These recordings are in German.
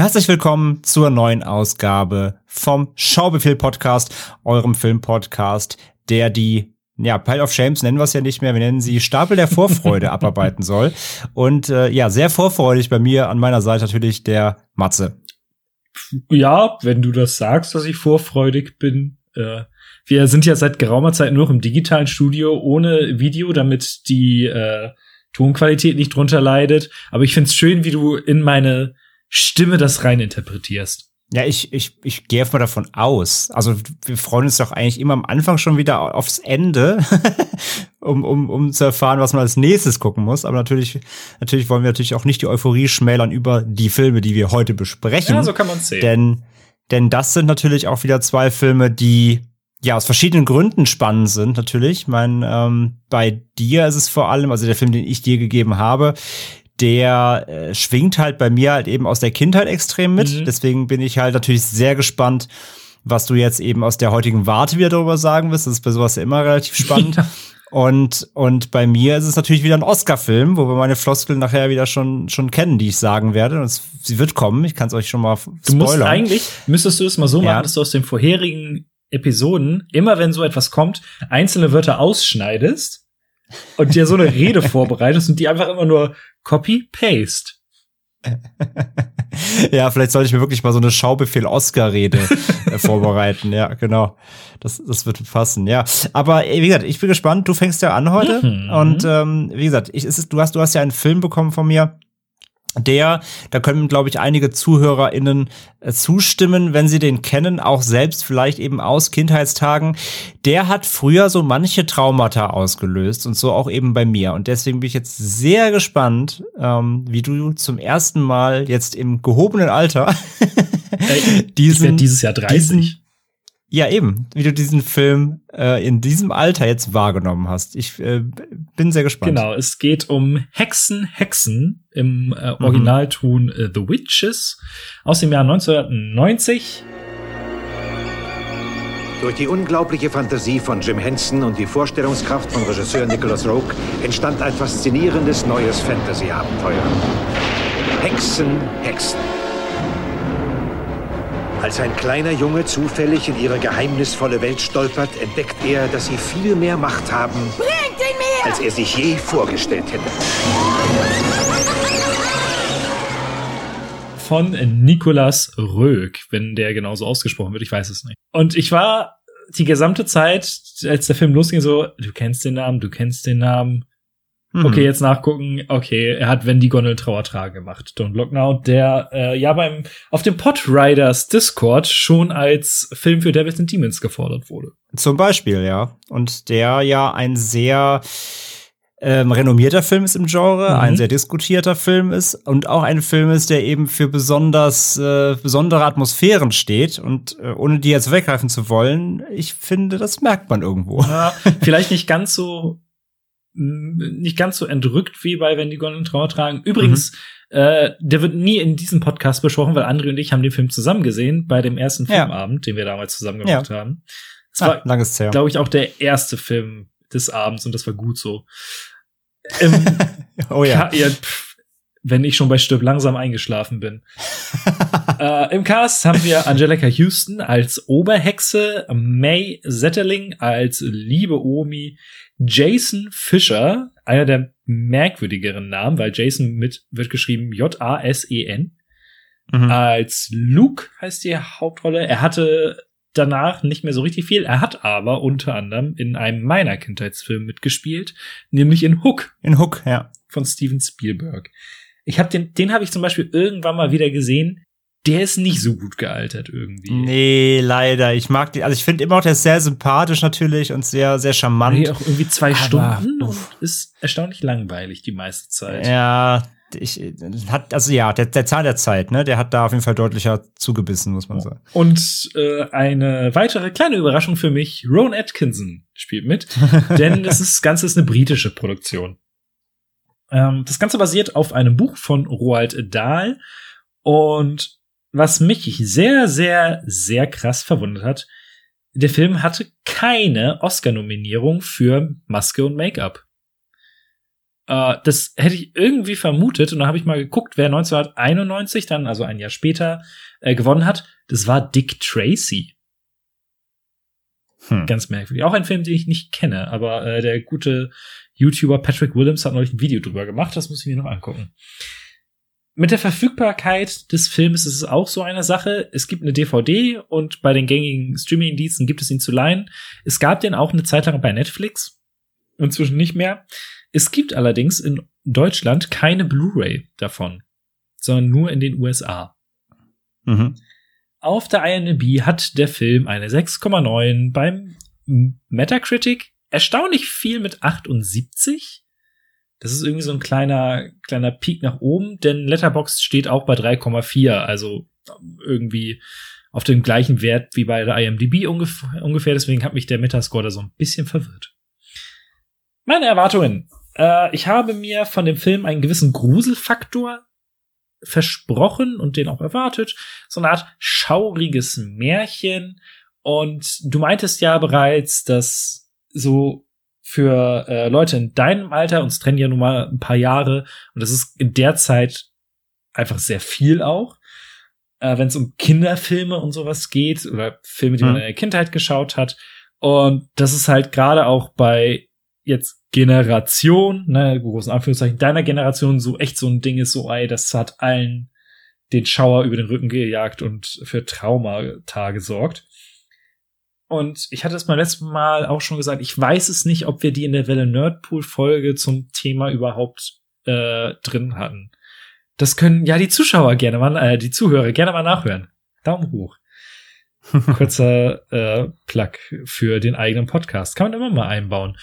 Herzlich willkommen zur neuen Ausgabe vom Schaubefehl Podcast, eurem Filmpodcast, der die ja, Pile of Shames nennen wir es ja nicht mehr, wir nennen sie Stapel der Vorfreude abarbeiten soll. Und äh, ja, sehr vorfreudig bei mir an meiner Seite natürlich der Matze. Ja, wenn du das sagst, dass ich vorfreudig bin. Äh, wir sind ja seit geraumer Zeit nur im digitalen Studio ohne Video, damit die äh, Tonqualität nicht drunter leidet. Aber ich find's schön, wie du in meine Stimme das rein interpretierst. Ja, ich, ich, ich gehe mal davon aus. Also wir freuen uns doch eigentlich immer am Anfang schon wieder aufs Ende, um, um, um zu erfahren, was man als nächstes gucken muss. Aber natürlich, natürlich wollen wir natürlich auch nicht die Euphorie schmälern über die Filme, die wir heute besprechen. Ja, so kann man sehen. Denn, denn das sind natürlich auch wieder zwei Filme, die ja aus verschiedenen Gründen spannend sind. Natürlich, ich meine, ähm, bei dir ist es vor allem, also der Film, den ich dir gegeben habe, der äh, schwingt halt bei mir halt eben aus der Kindheit extrem mit. Mhm. Deswegen bin ich halt natürlich sehr gespannt, was du jetzt eben aus der heutigen Warte wieder darüber sagen wirst. Das ist bei sowas ja immer relativ spannend. Ja. Und, und bei mir ist es natürlich wieder ein Oscar-Film, wo wir meine Floskel nachher wieder schon, schon kennen, die ich sagen werde. Und sie wird kommen. Ich kann es euch schon mal spoilern. Du musst eigentlich, müsstest du es mal so ja. machen, dass du aus den vorherigen Episoden, immer wenn so etwas kommt, einzelne Wörter ausschneidest und dir so eine Rede vorbereitest und die einfach immer nur Copy-Paste. ja, vielleicht sollte ich mir wirklich mal so eine Schaubefehl-Oscar-Rede äh, vorbereiten. Ja, genau. Das, das wird passen, ja. Aber wie gesagt, ich bin gespannt. Du fängst ja an heute. Mhm. Und ähm, wie gesagt, ich, ist, du, hast, du hast ja einen Film bekommen von mir der, da können, glaube ich, einige ZuhörerInnen äh, zustimmen, wenn sie den kennen, auch selbst vielleicht eben aus Kindheitstagen. Der hat früher so manche Traumata ausgelöst und so auch eben bei mir. Und deswegen bin ich jetzt sehr gespannt, ähm, wie du zum ersten Mal jetzt im gehobenen Alter diesen, ich dieses Jahr 30. Diesen, ja, eben, wie du diesen Film äh, in diesem Alter jetzt wahrgenommen hast. Ich äh, bin sehr gespannt. Genau, es geht um Hexen, Hexen im äh, mhm. Originalton mhm. The Witches aus dem Jahr 1990. Durch die unglaubliche Fantasie von Jim Henson und die Vorstellungskraft von Regisseur Nicholas Rogue entstand ein faszinierendes neues Fantasy-Abenteuer. Hexen, Hexen. Als ein kleiner Junge zufällig in ihre geheimnisvolle Welt stolpert, entdeckt er, dass sie viel mehr Macht haben, als er sich je vorgestellt hätte. Von Nicolas Rög, wenn der genauso ausgesprochen wird, ich weiß es nicht. Und ich war die gesamte Zeit, als der Film losging, so, du kennst den Namen, du kennst den Namen. Mhm. Okay, jetzt nachgucken. Okay, er hat Wenn die Gondel Trauertrage gemacht. Don't Look Now, der äh, ja beim auf dem Podriders Discord schon als Film für Devils and Demons gefordert wurde. Zum Beispiel, ja. Und der ja ein sehr ähm, renommierter Film ist im Genre, mhm. ein sehr diskutierter Film ist und auch ein Film ist, der eben für besonders äh, besondere Atmosphären steht und äh, ohne die jetzt weggreifen zu wollen, ich finde, das merkt man irgendwo. Ja, vielleicht nicht ganz so nicht ganz so entrückt wie bei Wenn die Gondeln Trauer tragen. Übrigens, mhm. äh, der wird nie in diesem Podcast besprochen, weil André und ich haben den Film zusammen gesehen bei dem ersten Filmabend, ja. den wir damals zusammen gemacht ja. haben. Es ah, war, glaube ich, auch der erste Film des Abends und das war gut so. Im, oh ja. ja pff, wenn ich schon bei Stirb langsam eingeschlafen bin. äh, Im Cast haben wir Angelica Houston als Oberhexe, May Zetterling als liebe Omi, Jason Fisher, einer der merkwürdigeren Namen, weil Jason mit wird geschrieben J-A-S-E-N. Mhm. Als Luke heißt die Hauptrolle. Er hatte danach nicht mehr so richtig viel. Er hat aber unter anderem in einem meiner Kindheitsfilme mitgespielt, nämlich in Hook. In Hook, ja. Von Steven Spielberg. Ich habe den, den habe ich zum Beispiel irgendwann mal wieder gesehen der ist nicht so gut gealtert irgendwie. Nee, leider. Ich mag den, also ich finde immer noch, der ist sehr sympathisch natürlich und sehr, sehr charmant. Nee, auch irgendwie zwei Aber, Stunden und ist erstaunlich langweilig die meiste Zeit. Ja, ich, hat, also ja, der, der Zahn der Zeit, ne, der hat da auf jeden Fall deutlicher zugebissen, muss man sagen. Und äh, eine weitere kleine Überraschung für mich, Rowan Atkinson spielt mit, denn das, ist, das Ganze ist eine britische Produktion. Ähm, das Ganze basiert auf einem Buch von Roald Dahl und was mich sehr, sehr, sehr krass verwundert hat, der Film hatte keine Oscar-Nominierung für Maske und Make-up. Äh, das hätte ich irgendwie vermutet und dann habe ich mal geguckt, wer 1991 dann, also ein Jahr später, äh, gewonnen hat. Das war Dick Tracy. Hm. Ganz merkwürdig. Auch ein Film, den ich nicht kenne, aber äh, der gute YouTuber Patrick Williams hat neulich ein Video drüber gemacht. Das muss ich mir noch angucken. Mit der Verfügbarkeit des Films ist es auch so eine Sache. Es gibt eine DVD und bei den gängigen Streaming-Diensten gibt es ihn zu leihen. Es gab den auch eine Zeit lang bei Netflix. Inzwischen nicht mehr. Es gibt allerdings in Deutschland keine Blu-ray davon, sondern nur in den USA. Mhm. Auf der IMDb hat der Film eine 6,9 beim Metacritic erstaunlich viel mit 78 das ist irgendwie so ein kleiner, kleiner Peak nach oben, denn Letterboxd steht auch bei 3,4, also irgendwie auf dem gleichen Wert wie bei der IMDb ungefähr, ungefähr. deswegen hat mich der Metascore da so ein bisschen verwirrt. Meine Erwartungen. Äh, ich habe mir von dem Film einen gewissen Gruselfaktor versprochen und den auch erwartet. So eine Art schauriges Märchen. Und du meintest ja bereits, dass so für äh, Leute in deinem Alter, uns trennen ja nun mal ein paar Jahre und das ist in der Zeit einfach sehr viel auch. Äh, Wenn es um Kinderfilme und sowas geht oder Filme, die mhm. man in der Kindheit geschaut hat. Und das ist halt gerade auch bei jetzt Generation, ne, großen Anführungszeichen, deiner Generation so echt so ein Ding ist, so, ey, das hat allen den Schauer über den Rücken gejagt und für Traumata gesorgt. Und ich hatte es beim letzten Mal auch schon gesagt, ich weiß es nicht, ob wir die in der Welle Nerdpool Folge zum Thema überhaupt äh, drin hatten. Das können ja die Zuschauer gerne mal, äh, die Zuhörer gerne mal nachhören. Daumen hoch. Kurzer äh, Plug für den eigenen Podcast. Kann man immer mal einbauen.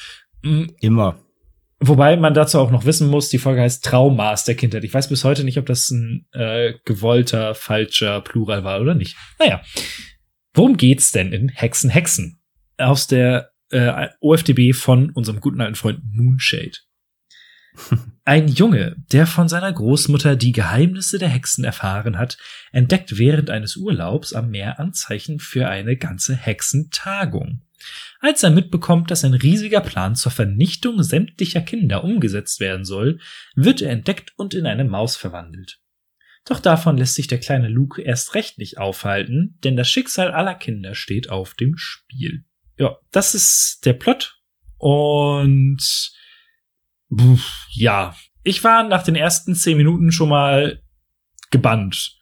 Mhm. Immer. Wobei man dazu auch noch wissen muss, die Folge heißt Traumaß der Kindheit. Ich weiß bis heute nicht, ob das ein äh, gewollter, falscher Plural war oder nicht. Naja, Worum geht's denn in Hexen Hexen? Aus der äh, OFDB von unserem guten alten Freund Moonshade. Ein Junge, der von seiner Großmutter die Geheimnisse der Hexen erfahren hat, entdeckt während eines Urlaubs am Meer Anzeichen für eine ganze Hexentagung. Als er mitbekommt, dass ein riesiger Plan zur Vernichtung sämtlicher Kinder umgesetzt werden soll, wird er entdeckt und in eine Maus verwandelt. Doch davon lässt sich der kleine Luke erst recht nicht aufhalten, denn das Schicksal aller Kinder steht auf dem Spiel. Ja, das ist der Plot. Und ja, ich war nach den ersten zehn Minuten schon mal gebannt.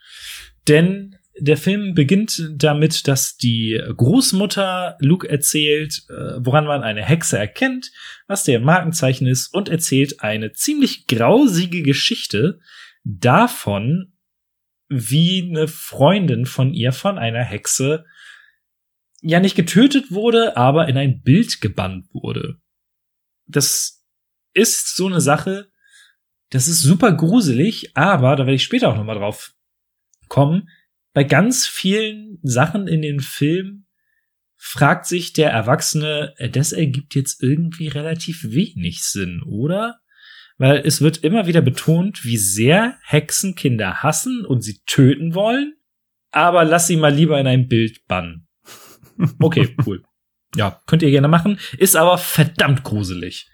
Denn der Film beginnt damit, dass die Großmutter Luke erzählt, äh, woran man eine Hexe erkennt, was der Markenzeichen ist und erzählt eine ziemlich grausige Geschichte davon, wie eine Freundin von ihr von einer Hexe ja nicht getötet wurde, aber in ein Bild gebannt wurde. Das ist so eine Sache, das ist super gruselig, aber da werde ich später auch noch mal drauf kommen. Bei ganz vielen Sachen in den Film fragt sich der Erwachsene, das ergibt jetzt irgendwie relativ wenig Sinn, oder? Weil es wird immer wieder betont, wie sehr Hexen Kinder hassen und sie töten wollen, aber lass sie mal lieber in ein Bild bannen. Okay, cool. Ja, könnt ihr gerne machen. Ist aber verdammt gruselig.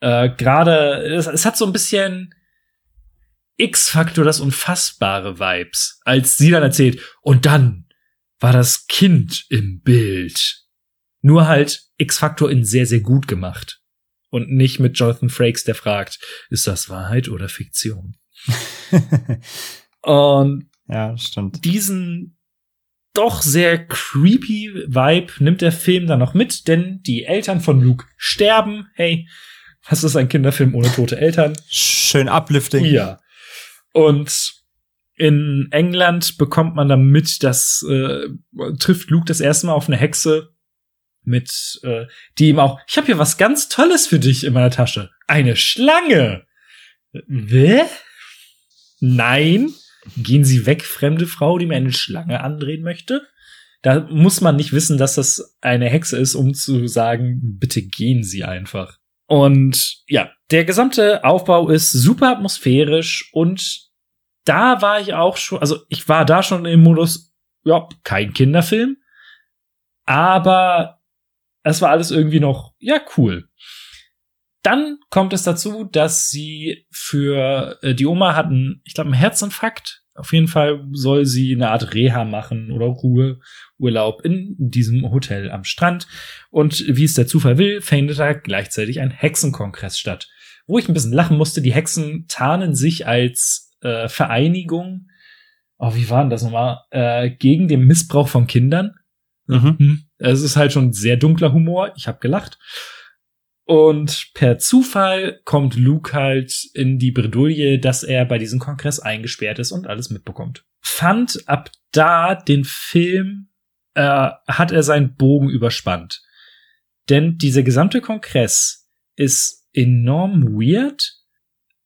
Äh, Gerade, es, es hat so ein bisschen X-Faktor, das unfassbare Vibes, als sie dann erzählt, und dann war das Kind im Bild. Nur halt X-Faktor in sehr, sehr gut gemacht und nicht mit Jonathan Frakes, der fragt, ist das Wahrheit oder Fiktion? und ja, stimmt. Diesen doch sehr creepy Vibe nimmt der Film dann noch mit, denn die Eltern von Luke sterben. Hey, was ist ein Kinderfilm ohne tote Eltern? Schön uplifting. Ja. Und in England bekommt man dann mit, dass äh, trifft Luke das erste Mal auf eine Hexe, mit äh, die ihm auch, ich habe hier was ganz Tolles für dich in meiner Tasche. Eine Schlange. Wä? Nein, gehen Sie weg, fremde Frau, die mir eine Schlange andrehen möchte. Da muss man nicht wissen, dass das eine Hexe ist, um zu sagen, bitte gehen Sie einfach. Und ja, der gesamte Aufbau ist super atmosphärisch und da war ich auch schon, also ich war da schon im Modus, ja, kein Kinderfilm, aber es war alles irgendwie noch, ja, cool. Dann kommt es dazu, dass sie für äh, die Oma hatten, ich glaube, einen Herzinfarkt. Auf jeden Fall soll sie eine Art Reha machen oder Ruhe, Urlaub in diesem Hotel am Strand. Und wie es der Zufall will, findet da gleichzeitig ein Hexenkongress statt. Wo ich ein bisschen lachen musste, die Hexen tarnen sich als äh, Vereinigung. Oh, wie war denn das nochmal? Äh, gegen den Missbrauch von Kindern. Mhm. Es ist halt schon sehr dunkler Humor. Ich habe gelacht. Und per Zufall kommt Luke halt in die Bredouille, dass er bei diesem Kongress eingesperrt ist und alles mitbekommt. Fand ab da den Film, äh, hat er seinen Bogen überspannt. Denn dieser gesamte Kongress ist enorm weird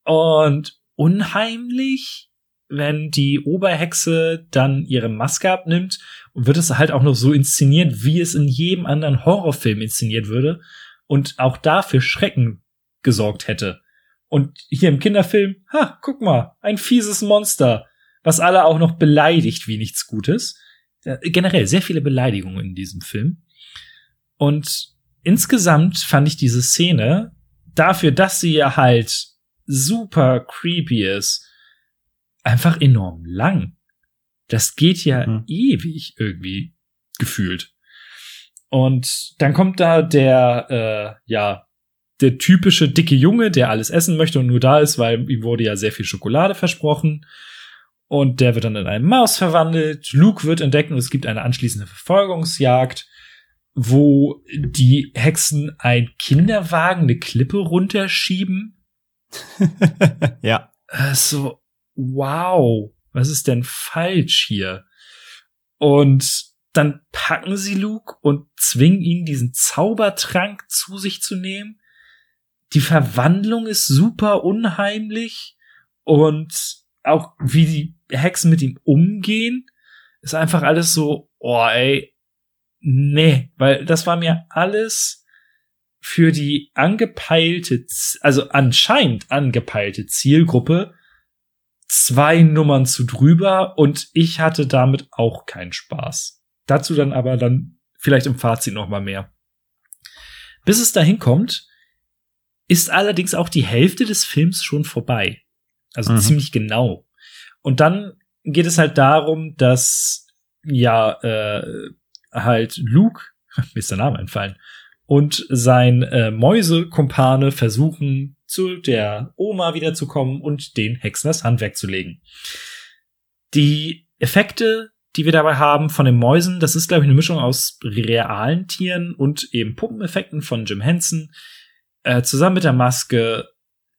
und unheimlich, wenn die Oberhexe dann ihre Maske abnimmt wird es halt auch noch so inszeniert, wie es in jedem anderen Horrorfilm inszeniert würde und auch dafür Schrecken gesorgt hätte. Und hier im Kinderfilm, ha, guck mal, ein fieses Monster, was alle auch noch beleidigt wie nichts Gutes. Generell sehr viele Beleidigungen in diesem Film. Und insgesamt fand ich diese Szene dafür, dass sie ja halt super creepy ist, einfach enorm lang. Das geht ja mhm. ewig irgendwie gefühlt. Und dann kommt da der, äh, ja, der typische dicke Junge, der alles essen möchte und nur da ist, weil ihm wurde ja sehr viel Schokolade versprochen. Und der wird dann in eine Maus verwandelt. Luke wird entdeckt und es gibt eine anschließende Verfolgungsjagd, wo die Hexen ein Kinderwagen eine Klippe runterschieben. ja. Äh, so, wow was ist denn falsch hier? Und dann packen sie Luke und zwingen ihn, diesen Zaubertrank zu sich zu nehmen. Die Verwandlung ist super unheimlich und auch wie die Hexen mit ihm umgehen, ist einfach alles so, oh ey, nee, weil das war mir alles für die angepeilte, also anscheinend angepeilte Zielgruppe zwei Nummern zu drüber und ich hatte damit auch keinen Spaß. Dazu dann aber dann vielleicht im Fazit noch mal mehr. Bis es dahin kommt, ist allerdings auch die Hälfte des Films schon vorbei. Also mhm. ziemlich genau. Und dann geht es halt darum, dass ja äh, halt Luke, mir ist der Name entfallen, und sein äh, Mäusekumpane versuchen, zu der Oma wiederzukommen und den Hexen das Handwerk zu legen. Die Effekte, die wir dabei haben von den Mäusen, das ist, glaube ich, eine Mischung aus realen Tieren und eben Puppeneffekten von Jim Henson. Äh, zusammen mit der Maske,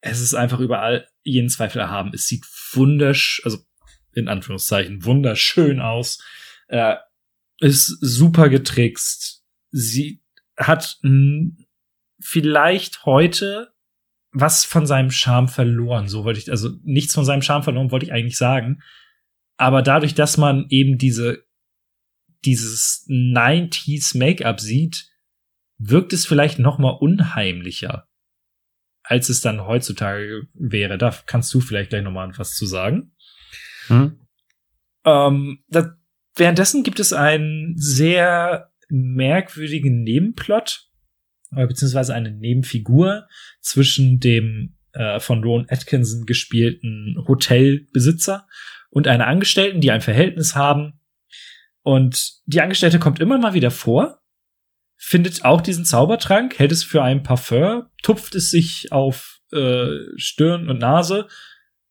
es ist einfach überall jeden Zweifel erhaben. Es sieht wundersch, also in Anführungszeichen, wunderschön aus. Äh, ist super getrickst. Sie hat vielleicht heute was von seinem Charme verloren. So wollte ich, also nichts von seinem Charme verloren, wollte ich eigentlich sagen. Aber dadurch, dass man eben diese, dieses 90s Make-up sieht, wirkt es vielleicht noch mal unheimlicher, als es dann heutzutage wäre. Da kannst du vielleicht gleich noch mal was zu sagen. Hm? Ähm, da, währenddessen gibt es einen sehr merkwürdigen Nebenplot, beziehungsweise eine Nebenfigur zwischen dem äh, von Ron Atkinson gespielten Hotelbesitzer und einer Angestellten, die ein Verhältnis haben. Und die Angestellte kommt immer mal wieder vor, findet auch diesen Zaubertrank, hält es für ein Parfum, tupft es sich auf äh, Stirn und Nase,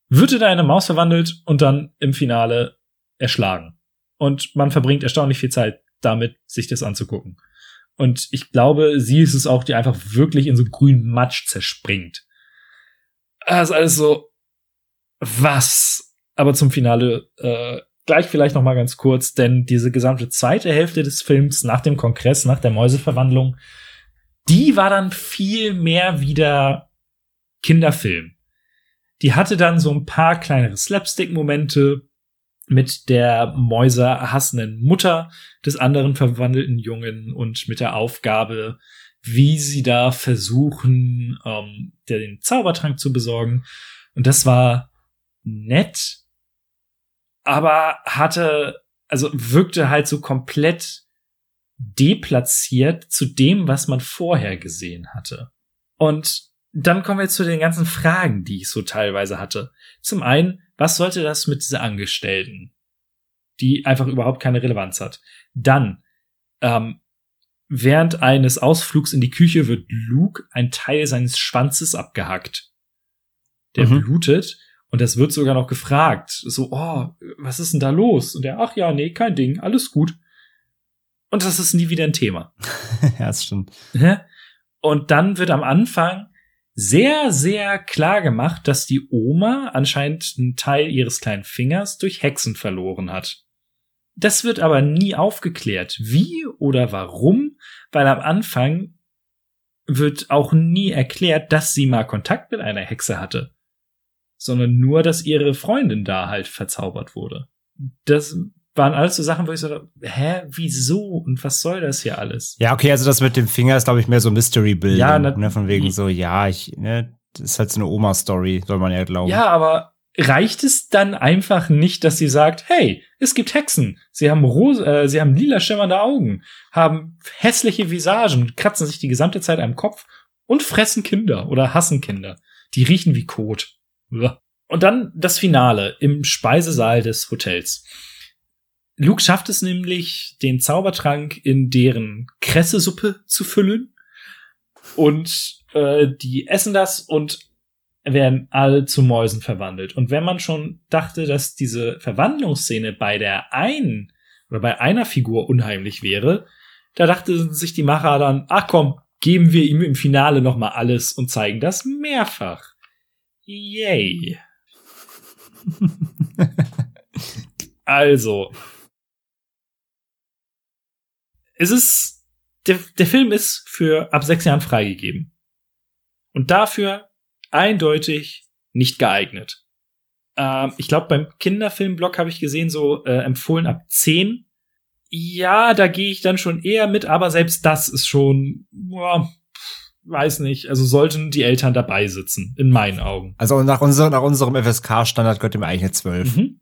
wird in eine Maus verwandelt und dann im Finale erschlagen. Und man verbringt erstaunlich viel Zeit damit, sich das anzugucken. Und ich glaube, sie ist es auch, die einfach wirklich in so grünen Matsch zerspringt. Das ist alles so, was? Aber zum Finale äh, gleich vielleicht noch mal ganz kurz, denn diese gesamte zweite Hälfte des Films nach dem Kongress, nach der Mäuseverwandlung, die war dann viel mehr wieder Kinderfilm. Die hatte dann so ein paar kleinere Slapstick-Momente mit der Mäuser hassenden Mutter des anderen verwandelten Jungen und mit der Aufgabe, wie sie da versuchen, ähm, den Zaubertrank zu besorgen. Und das war nett, aber hatte, also wirkte halt so komplett deplatziert zu dem, was man vorher gesehen hatte. Und dann kommen wir zu den ganzen Fragen, die ich so teilweise hatte. Zum einen, was sollte das mit dieser Angestellten, die einfach überhaupt keine Relevanz hat? Dann, ähm, während eines Ausflugs in die Küche wird Luke ein Teil seines Schwanzes abgehackt. Der mhm. blutet und das wird sogar noch gefragt. So, oh, was ist denn da los? Und der, ach ja, nee, kein Ding, alles gut. Und das ist nie wieder ein Thema. ja, das stimmt. Und dann wird am Anfang sehr, sehr klar gemacht, dass die Oma anscheinend einen Teil ihres kleinen Fingers durch Hexen verloren hat. Das wird aber nie aufgeklärt, wie oder warum, weil am Anfang wird auch nie erklärt, dass sie mal Kontakt mit einer Hexe hatte sondern nur, dass ihre Freundin da halt verzaubert wurde. Das waren alles so Sachen, wo ich so, hä, wieso und was soll das hier alles? Ja, okay, also das mit dem Finger ist, glaube ich, mehr so Mystery Building, ja, ne, von wegen so, ja, ich, ne, das ist halt so eine Oma-Story, soll man ja glauben. Ja, aber reicht es dann einfach nicht, dass sie sagt, hey, es gibt Hexen, sie haben rose, äh, sie haben lila schimmernde Augen, haben hässliche Visagen, kratzen sich die gesamte Zeit am Kopf und fressen Kinder oder hassen Kinder. Die riechen wie Kot. Und dann das Finale im Speisesaal des Hotels. Luke schafft es nämlich, den Zaubertrank in deren Kressesuppe zu füllen. Und äh, die essen das und werden alle zu Mäusen verwandelt. Und wenn man schon dachte, dass diese Verwandlungsszene bei der einen oder bei einer Figur unheimlich wäre, da dachte sich die Macher dann, ach komm, geben wir ihm im Finale noch mal alles und zeigen das mehrfach. Yay. also. Es ist, der, der Film ist für ab sechs Jahren freigegeben. Und dafür eindeutig nicht geeignet. Ähm, ich glaube, beim Kinderfilmblog habe ich gesehen, so äh, empfohlen ab zehn. Ja, da gehe ich dann schon eher mit, aber selbst das ist schon, boah, weiß nicht, also sollten die Eltern dabei sitzen, in meinen Augen. Also nach, unser, nach unserem FSK-Standard gehört ihm eigentlich eine 12. Mhm.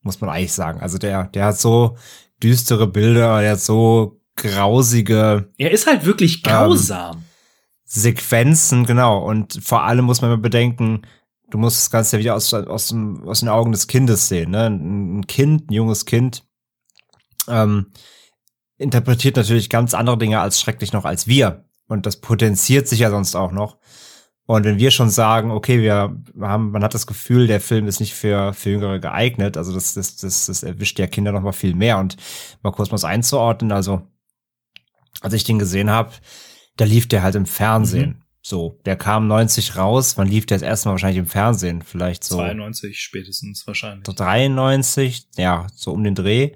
Muss man eigentlich sagen. Also der, der hat so düstere Bilder, der hat so grausige. Er ist halt wirklich ähm, grausam. Ähm, Sequenzen, genau. Und vor allem muss man mal bedenken, du musst das Ganze ja wieder aus, aus, dem, aus den Augen des Kindes sehen. Ne? Ein Kind, ein junges Kind, ähm, interpretiert natürlich ganz andere Dinge als schrecklich noch als wir. Und das potenziert sich ja sonst auch noch. Und wenn wir schon sagen, okay, wir haben, man hat das Gefühl, der Film ist nicht für, für Jüngere geeignet, also das, das, das, das erwischt ja Kinder noch mal viel mehr. Und mal kurz mal einzuordnen, also als ich den gesehen habe, da lief der halt im Fernsehen. Mhm. So, der kam 90 raus, wann lief der das erste Mal wahrscheinlich im Fernsehen? Vielleicht so. 92 spätestens wahrscheinlich. So 93, ja, so um den Dreh.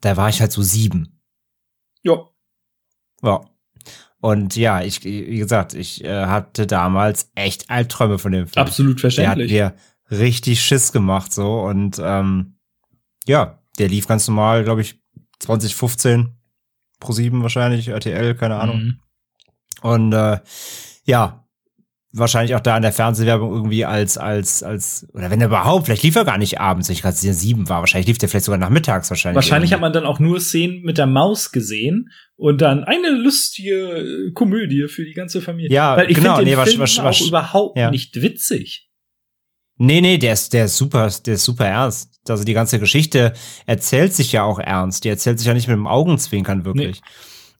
Da war ich halt so sieben. Ja. Ja. Und ja, ich, wie gesagt, ich äh, hatte damals echt Albträume von dem Film. Absolut verständlich. Der hat mir richtig Schiss gemacht, so. Und ähm, ja, der lief ganz normal, glaube ich, 2015 pro sieben wahrscheinlich, RTL, keine Ahnung. Mhm. Und äh, ja, wahrscheinlich auch da in der Fernsehwerbung irgendwie als, als, als, oder wenn er überhaupt, vielleicht lief er gar nicht abends, ich gerade sieben war, wahrscheinlich lief der vielleicht sogar nachmittags wahrscheinlich. Wahrscheinlich irgendwie. hat man dann auch nur Szenen mit der Maus gesehen und dann eine lustige Komödie für die ganze Familie. Ja, Weil ich genau, den nee, Film was, was, auch überhaupt ja. nicht witzig. Nee, nee, der ist, der ist super, der ist super ernst. Also die ganze Geschichte erzählt sich ja auch ernst. Die erzählt sich ja nicht mit dem Augenzwinkern wirklich. Nee.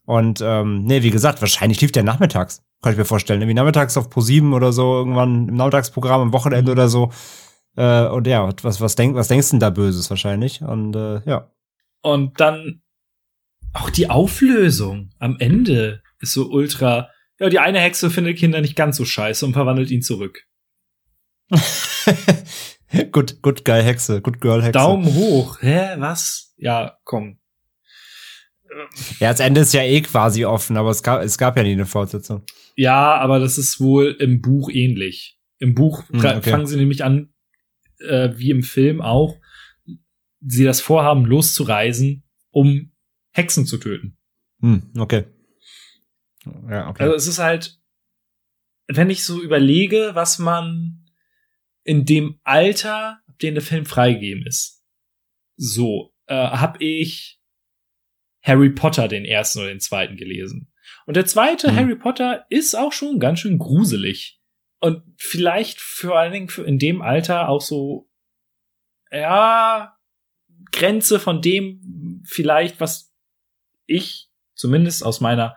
Und ähm, nee, wie gesagt, wahrscheinlich lief der nachmittags. Kann ich mir vorstellen. Irgendwie nachmittags auf Pro7 oder so, irgendwann im Nachmittagsprogramm am Wochenende oder so. Äh, und ja, was, was, denk, was denkst du denn da Böses wahrscheinlich? Und äh, ja. Und dann auch die Auflösung am Ende ist so ultra. Ja, die eine Hexe findet Kinder nicht ganz so scheiße und verwandelt ihn zurück. gut, gut, geil Hexe, gut Girl Hexe. Daumen hoch. Hä, was? Ja, komm. Ja, das Ende ist ja eh quasi offen, aber es gab, es gab ja nie eine Fortsetzung. Ja, aber das ist wohl im Buch ähnlich. Im Buch Hm, okay. fangen sie nämlich an, äh, wie im Film auch, sie das vorhaben, loszureisen, um Hexen zu töten. Hm, okay. Ja, okay. Also es ist halt, wenn ich so überlege, was man in dem Alter, den der Film freigegeben ist, so, äh, habe ich Harry Potter den ersten oder den zweiten gelesen. Und der zweite Mhm. Harry Potter ist auch schon ganz schön gruselig. Und vielleicht vor allen Dingen für in dem Alter auch so, ja, Grenze von dem vielleicht, was ich zumindest aus meiner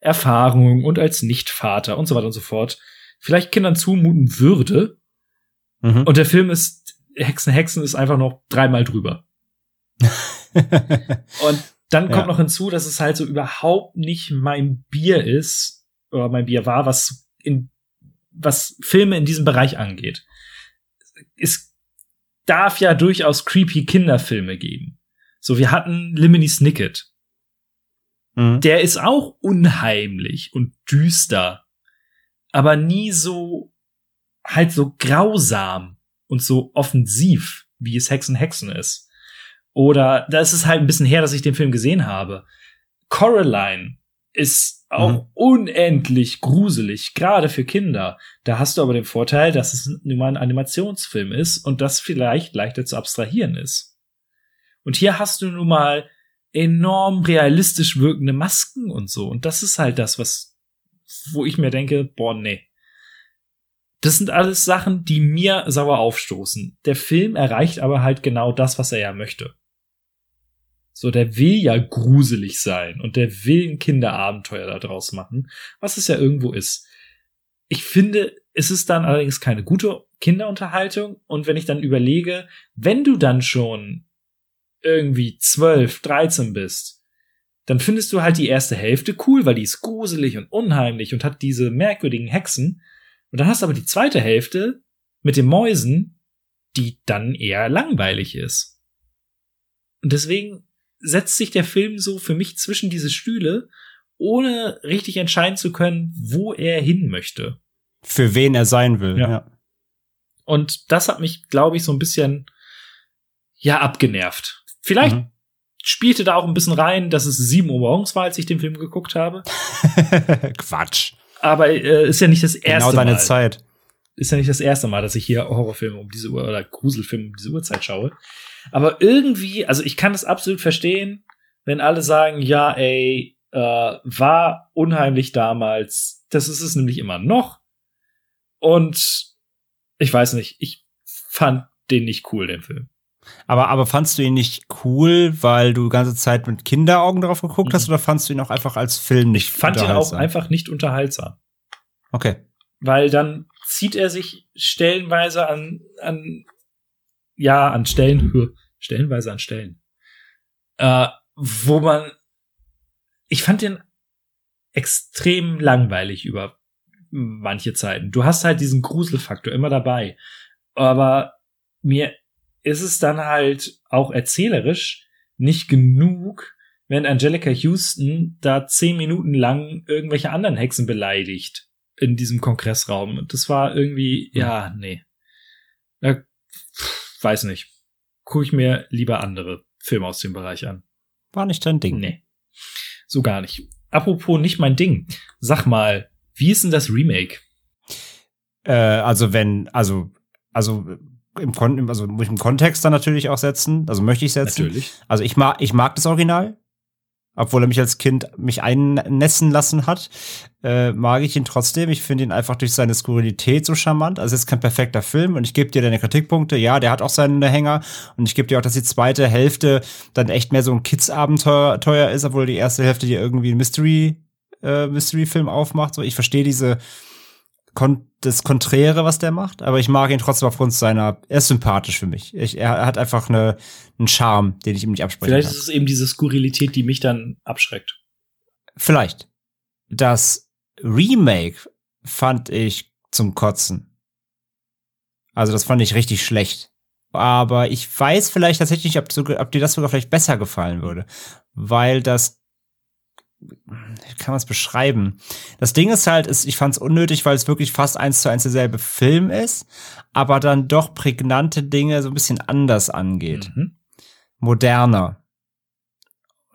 Erfahrung und als Nichtvater und so weiter und so fort vielleicht Kindern zumuten würde. Mhm. Und der Film ist Hexen, Hexen ist einfach noch dreimal drüber. Und dann kommt Ja. noch hinzu, dass es halt so überhaupt nicht mein Bier ist, oder mein Bier war, was in, was Filme in diesem Bereich angeht. Es darf ja durchaus creepy Kinderfilme geben. So, wir hatten Limini Snicket. Mhm. Der ist auch unheimlich und düster, aber nie so, halt so grausam und so offensiv, wie es Hexen Hexen ist. Oder da ist es halt ein bisschen her, dass ich den Film gesehen habe. Coraline ist auch Mhm. unendlich gruselig, gerade für Kinder. Da hast du aber den Vorteil, dass es nun mal ein Animationsfilm ist und das vielleicht leichter zu abstrahieren ist. Und hier hast du nun mal enorm realistisch wirkende Masken und so. Und das ist halt das, was, wo ich mir denke, boah, nee. Das sind alles Sachen, die mir sauer aufstoßen. Der Film erreicht aber halt genau das, was er ja möchte. So, der will ja gruselig sein und der will ein Kinderabenteuer da draus machen, was es ja irgendwo ist. Ich finde, es ist dann allerdings keine gute Kinderunterhaltung und wenn ich dann überlege, wenn du dann schon irgendwie 12, 13 bist, dann findest du halt die erste Hälfte cool, weil die ist gruselig und unheimlich und hat diese merkwürdigen Hexen. Und dann hast du aber die zweite Hälfte mit den Mäusen, die dann eher langweilig ist. Und deswegen setzt sich der Film so für mich zwischen diese Stühle, ohne richtig entscheiden zu können, wo er hin möchte. Für wen er sein will. Ja. Ja. Und das hat mich, glaube ich, so ein bisschen, ja, abgenervt. Vielleicht Mhm. spielte da auch ein bisschen rein, dass es sieben Uhr morgens war, als ich den Film geguckt habe. Quatsch. Aber äh, ist ja nicht das erste Genau deine Mal. Zeit. Ist ja nicht das erste Mal, dass ich hier Horrorfilme um diese Uhr oder Gruselfilme um diese Uhrzeit schaue. Aber irgendwie, also ich kann es absolut verstehen, wenn alle sagen, ja, ey, äh, war unheimlich damals. Das ist es nämlich immer noch. Und ich weiß nicht, ich fand den nicht cool, den Film. Aber, aber fandst du ihn nicht cool, weil du die ganze Zeit mit Kinderaugen drauf geguckt hast, Mhm. oder fandst du ihn auch einfach als Film nicht Ich fand ihn auch unterhaltsam? einfach nicht unterhaltsam. Okay. weil dann zieht er sich stellenweise an, an ja, an Stellen, stellenweise an Stellen, äh, wo man, ich fand den extrem langweilig über manche Zeiten. Du hast halt diesen Gruselfaktor immer dabei, aber mir ist es dann halt auch erzählerisch nicht genug, wenn Angelica Houston da zehn Minuten lang irgendwelche anderen Hexen beleidigt in diesem Kongressraum. Und das war irgendwie, ja, nee. Pff, weiß nicht. Gucke ich mir lieber andere Filme aus dem Bereich an. War nicht dein Ding. Nee. So gar nicht. Apropos nicht mein Ding. Sag mal, wie ist denn das Remake? Äh, also wenn, also, also im Kon also muss ich im Kontext dann natürlich auch setzen. Also möchte ich setzen. Natürlich. Also ich mag, ich mag das Original. Obwohl er mich als Kind mich einnässen lassen hat, äh, mag ich ihn trotzdem. Ich finde ihn einfach durch seine Skurrilität so charmant. Also es ist kein perfekter Film und ich gebe dir deine Kritikpunkte. Ja, der hat auch seine Hänger und ich gebe dir auch, dass die zweite Hälfte dann echt mehr so ein Kids-Abenteuer teuer ist, obwohl die erste Hälfte dir irgendwie ein Mystery, äh, Mystery-Film aufmacht. So, ich verstehe diese das Konträre, was der macht, aber ich mag ihn trotzdem aufgrund seiner, er ist sympathisch für mich. Ich, er hat einfach eine, einen Charme, den ich ihm nicht absprechen Vielleicht kann. ist es eben diese Skurrilität, die mich dann abschreckt. Vielleicht. Das Remake fand ich zum Kotzen. Also das fand ich richtig schlecht. Aber ich weiß vielleicht tatsächlich, ob, sogar, ob dir das sogar vielleicht besser gefallen würde. Weil das kann man es beschreiben? Das Ding ist halt, ist, ich fand es unnötig, weil es wirklich fast eins zu eins derselbe Film ist, aber dann doch prägnante Dinge so ein bisschen anders angeht. Mhm. Moderner.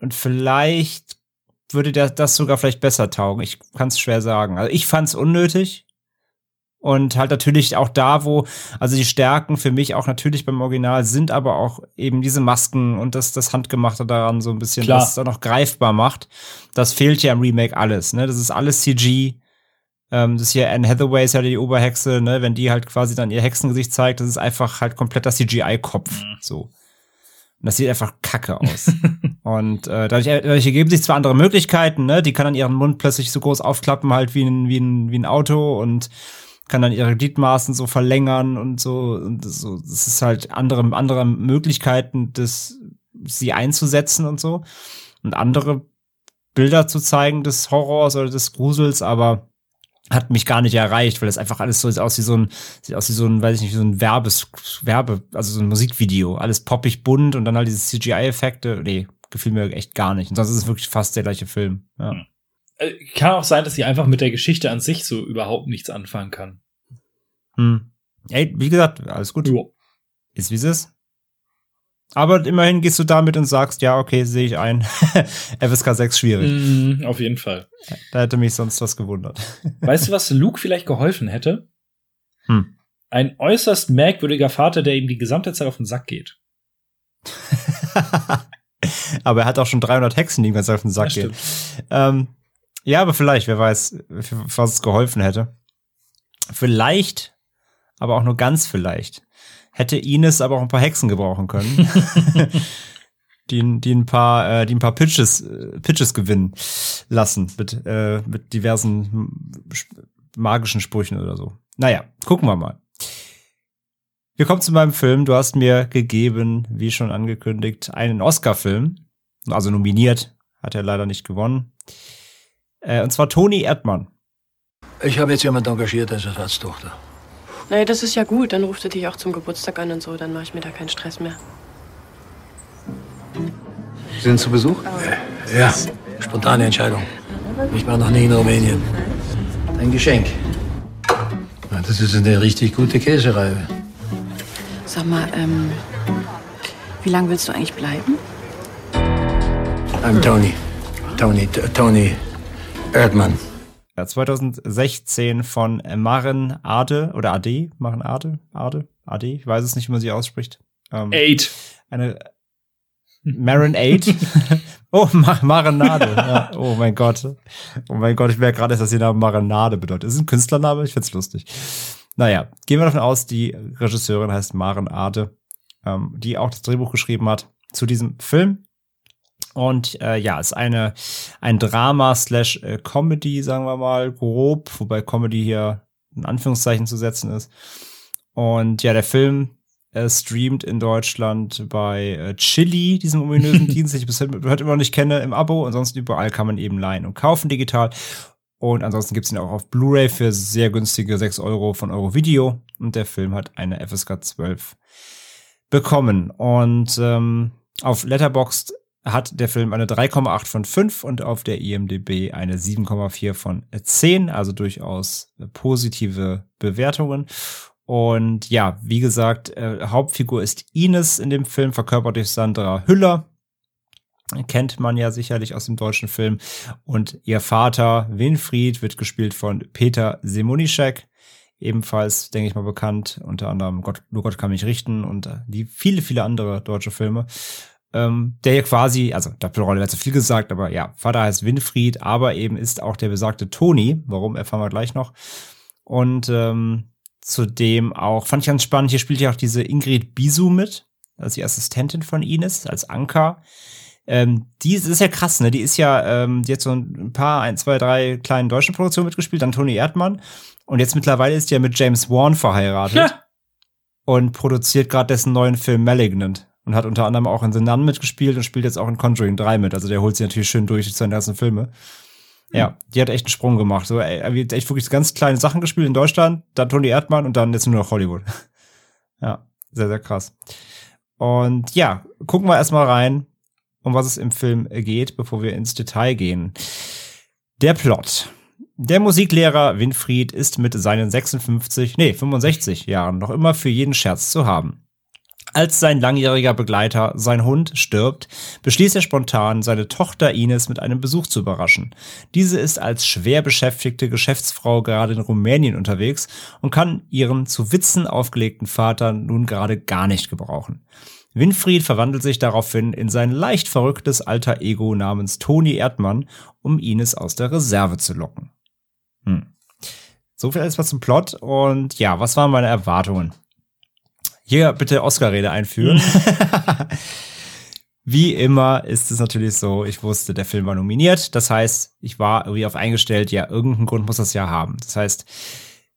Und vielleicht würde das sogar vielleicht besser taugen. Ich kann es schwer sagen. Also ich fand es unnötig. Und halt natürlich auch da, wo, also die Stärken für mich auch natürlich beim Original sind, aber auch eben diese Masken und das, das Handgemachte daran so ein bisschen, Klar. das da noch greifbar macht. Das fehlt ja im Remake alles, ne? Das ist alles CG. Ähm, das hier Anne Hathaway ist ja die Oberhexe, ne? Wenn die halt quasi dann ihr Hexengesicht zeigt, das ist einfach halt kompletter CGI-Kopf, mhm. so. Und das sieht einfach kacke aus. und äh, dadurch, dadurch ergeben sich zwar andere Möglichkeiten, ne? Die kann dann ihren Mund plötzlich so groß aufklappen, halt wie ein, wie ein, wie ein Auto und kann dann ihre Gliedmaßen so verlängern und so und so das ist halt andere andere Möglichkeiten das sie einzusetzen und so und andere Bilder zu zeigen des Horrors oder des Grusels, aber hat mich gar nicht erreicht, weil das einfach alles so sieht aus wie so ein, sieht aus wie so ein, weiß ich nicht, wie so ein Werbes, Werbe, also so ein Musikvideo. Alles poppig bunt und dann halt diese CGI-Effekte. Nee, gefiel mir echt gar nicht. Und sonst ist es wirklich fast der gleiche Film. Ja. Hm. Äh, kann auch sein, dass sie einfach mit der Geschichte an sich so überhaupt nichts anfangen kann. Hm. Ey, wie gesagt, alles gut. Jo. Ist wie es ist. Aber immerhin gehst du damit und sagst, ja, okay, sehe ich ein. FSK 6 schwierig. Mm, auf jeden Fall. Da hätte mich sonst was gewundert. Weißt du, was Luke vielleicht geholfen hätte? Hm. Ein äußerst merkwürdiger Vater, der ihm die gesamte Zeit auf den Sack geht. aber er hat auch schon 300 Hexen, die ihm ganz auf den Sack gehen. Ähm, ja, aber vielleicht, wer weiß, was es geholfen hätte. Vielleicht, aber auch nur ganz vielleicht, hätte Ines aber auch ein paar Hexen gebrauchen können. die, die ein paar, äh, die ein paar Pitches, äh, Pitches gewinnen lassen mit, äh, mit diversen magischen Sprüchen oder so. Naja, gucken wir mal. Wir kommen zu meinem Film. Du hast mir gegeben, wie schon angekündigt, einen Oscar-Film. Also nominiert. Hat er leider nicht gewonnen. Äh, und zwar Toni Erdmann. Ich habe jetzt jemanden engagiert als Ersatztochter. Naja, das ist ja gut. Dann ruft er dich auch zum Geburtstag an und so. Dann mache ich mir da keinen Stress mehr. Sie sind zu Besuch? Äh, ja, spontane Entscheidung. Ich war noch nie in Rumänien. Ein Geschenk. Ja, das ist eine richtig gute Käsereibe. Sag mal, ähm, wie lange willst du eigentlich bleiben? I'm Tony. Tony, Tony Erdmann. 2016 von Maren Ade oder Ade, Maren Ade, Ade, Ade, ich weiß es nicht, wie man sie ausspricht. Ähm, Eight. Eine Maren Eight. oh, Mar Marinade. Ja. Oh mein Gott. Oh mein Gott, ich merke gerade, dass ihr Name Marinade bedeutet. Ist ein Künstlername? Ich find's lustig. Naja, gehen wir davon aus, die Regisseurin heißt Maren Ade, ähm, die auch das Drehbuch geschrieben hat zu diesem Film. Und äh, ja, ist eine ein Drama slash äh, Comedy, sagen wir mal, grob, wobei Comedy hier in Anführungszeichen zu setzen ist. Und ja, der Film äh, streamt in Deutschland bei äh, Chili, diesem ominösen Dienst, den ich bis heute immer noch nicht kenne, im Abo. Ansonsten überall kann man eben leihen und kaufen digital. Und ansonsten gibt's ihn auch auf Blu-ray für sehr günstige 6 Euro von Euro Video. Und der Film hat eine FSK 12 bekommen. Und ähm, auf Letterboxd hat der Film eine 3,8 von 5 und auf der IMDb eine 7,4 von 10, also durchaus positive Bewertungen. Und ja, wie gesagt, äh, Hauptfigur ist Ines in dem Film, verkörpert durch Sandra Hüller. Kennt man ja sicherlich aus dem deutschen Film. Und ihr Vater Winfried wird gespielt von Peter Semonischek. Ebenfalls, denke ich mal, bekannt. Unter anderem Gott, Nur Gott kann mich richten und äh, die viele, viele andere deutsche Filme ähm, der hier quasi, also Doppelrolle wäre zu viel gesagt, aber ja, Vater heißt Winfried, aber eben ist auch der besagte Toni, warum erfahren wir gleich noch. Und ähm, zudem auch, fand ich ganz spannend, hier spielt ja auch diese Ingrid Bisu mit, also die Assistentin von Ines, als Anker. Ähm, die ist, ist ja krass, ne? Die ist ja, ähm, die hat so ein paar, ein, zwei, drei kleinen deutschen Produktionen mitgespielt, dann Toni Erdmann. Und jetzt mittlerweile ist die ja mit James Wan verheiratet. Ja. Und produziert gerade dessen neuen Film Malignant und hat unter anderem auch in The Nun mitgespielt und spielt jetzt auch in Conjuring 3 mit. Also der holt sie natürlich schön durch seine ganzen Filme. Ja, die hat echt einen Sprung gemacht. So, er hat echt wirklich ganz kleine Sachen gespielt in Deutschland, dann Toni Erdmann und dann jetzt nur noch Hollywood. ja, sehr, sehr krass. Und ja, gucken wir erstmal rein. um was es im Film geht, bevor wir ins Detail gehen. Der Plot. Der Musiklehrer Winfried ist mit seinen 56, nee, 65 Jahren noch immer für jeden Scherz zu haben. Als sein langjähriger Begleiter, sein Hund, stirbt, beschließt er spontan, seine Tochter Ines mit einem Besuch zu überraschen. Diese ist als schwer beschäftigte Geschäftsfrau gerade in Rumänien unterwegs und kann ihren zu Witzen aufgelegten Vater nun gerade gar nicht gebrauchen. Winfried verwandelt sich daraufhin in sein leicht verrücktes alter Ego namens Toni Erdmann, um Ines aus der Reserve zu locken. Hm. So viel erstmal zum Plot und ja, was waren meine Erwartungen? Hier bitte Oscar-Rede einführen. Wie immer ist es natürlich so, ich wusste, der Film war nominiert. Das heißt, ich war irgendwie auf eingestellt, ja, irgendeinen Grund muss das ja haben. Das heißt,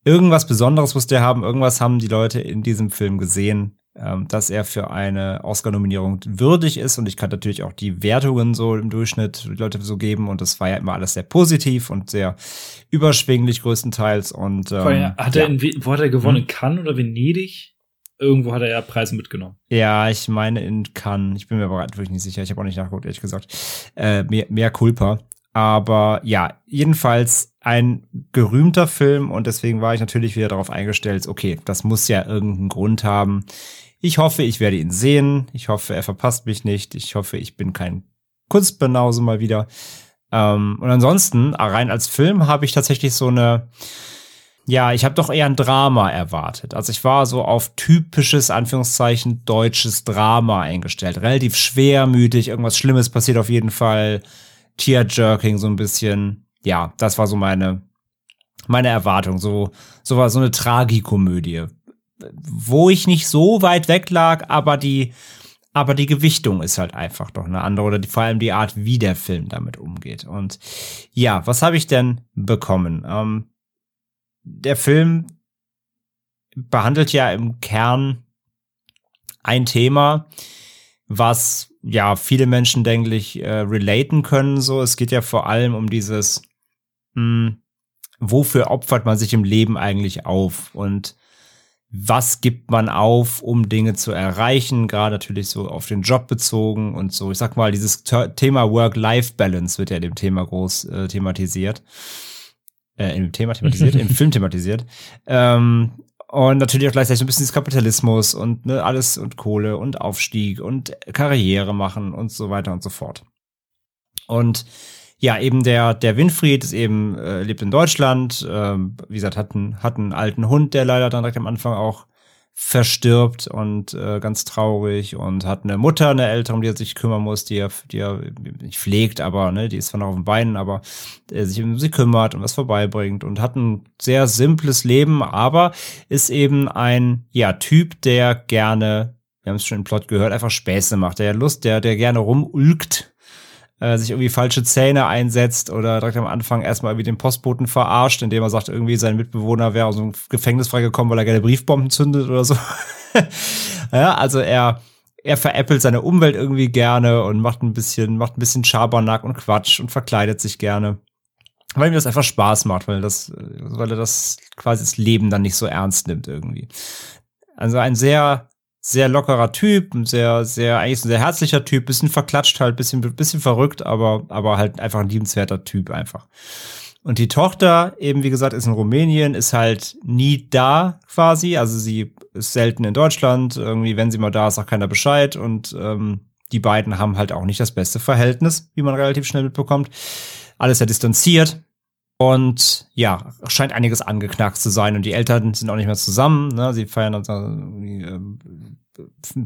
irgendwas Besonderes muss der haben, irgendwas haben die Leute in diesem Film gesehen, ähm, dass er für eine Oscar-Nominierung würdig ist. Und ich kann natürlich auch die Wertungen so im Durchschnitt die Leute so geben. Und das war ja immer alles sehr positiv und sehr überschwinglich größtenteils. Und ähm, hat er in, wo hat er gewonnen? Hm. Cannes oder Venedig? Irgendwo hat er ja Preise mitgenommen. Ja, ich meine in Cannes. Ich bin mir aber wirklich nicht sicher. Ich habe auch nicht nachgeguckt, ehrlich gesagt. Äh, mehr, mehr Culpa. Aber ja, jedenfalls ein gerühmter Film und deswegen war ich natürlich wieder darauf eingestellt, okay, das muss ja irgendeinen Grund haben. Ich hoffe, ich werde ihn sehen. Ich hoffe, er verpasst mich nicht. Ich hoffe, ich bin kein Kunstbanause mal wieder. Ähm, und ansonsten, rein als Film, habe ich tatsächlich so eine, ja, ich habe doch eher ein Drama erwartet. Also ich war so auf typisches, Anführungszeichen, deutsches Drama eingestellt. Relativ schwermütig, irgendwas Schlimmes passiert auf jeden Fall. Tear-Jerking so ein bisschen. Ja, das war so meine, meine Erwartung. So, so war so eine Tragikomödie. Wo ich nicht so weit weg lag, aber die, aber die Gewichtung ist halt einfach doch eine andere oder die, vor allem die Art, wie der Film damit umgeht. Und ja, was habe ich denn bekommen? Ähm, der Film behandelt ja im Kern ein Thema, was ja viele Menschen, denke ich, äh, relaten können. So, es geht ja vor allem um dieses, mh, hm, wofür opfert man sich im Leben eigentlich auf und was gibt man auf, um Dinge zu erreichen, gerade natürlich so auf den Job bezogen und so. Ich sag mal, dieses Thema Work-Life-Balance wird ja dem Thema groß äh, thematisiert äh, im Thema thematisiert, im Film thematisiert. Ähm, und natürlich auch gleichzeitig so ein bisschen das Kapitalismus und ne, alles und Kohle und Aufstieg und Karriere machen und so weiter und so fort. Und ja, eben der, der Winfried ist eben, äh, lebt in Deutschland, ähm, wie gesagt, hat einen, hat einen alten Hund, der leider dann direkt am Anfang auch verstirbt und äh, ganz traurig und hat eine Mutter, eine Ältere, die er sich kümmern muss, die er, die er nicht pflegt, aber ne, die ist zwar noch auf den Beinen, aber er sich um sie kümmert und was vorbeibringt und hat ein sehr simples Leben, aber ist eben ein ja Typ, der gerne, wir haben es schon im Plot gehört, einfach Späße macht, der Lust, der der gerne rumulkt äh, sich irgendwie falsche Zähne einsetzt oder direkt am Anfang erstmal irgendwie den Postboten verarscht, indem er sagt, irgendwie sein Mitbewohner wäre aus dem Gefängnis freigekommen, weil er gerne Briefbomben zündet oder so. ja, also er, er veräppelt seine Umwelt irgendwie gerne und macht ein bisschen, macht ein bisschen Schabernack und Quatsch und verkleidet sich gerne. Weil ihm das einfach Spaß macht, weil das, weil er das quasi das Leben dann nicht so ernst nimmt irgendwie. Also ein sehr sehr lockerer Typ, ein sehr, sehr, eigentlich ein sehr herzlicher Typ, bisschen verklatscht halt, bisschen, bisschen verrückt, aber, aber halt einfach ein liebenswerter Typ einfach. Und die Tochter, eben wie gesagt, ist in Rumänien, ist halt nie da quasi. Also sie ist selten in Deutschland. Irgendwie, wenn sie mal da ist, auch keiner Bescheid. Und ähm, die beiden haben halt auch nicht das beste Verhältnis, wie man relativ schnell mitbekommt. Alles sehr distanziert. Und ja, scheint einiges angeknackst zu sein. Und die Eltern sind auch nicht mehr zusammen. Ne? Sie feiern also ähm,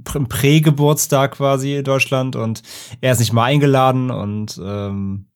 Prägeburtstag quasi in Deutschland und er ist nicht mal eingeladen und ähm,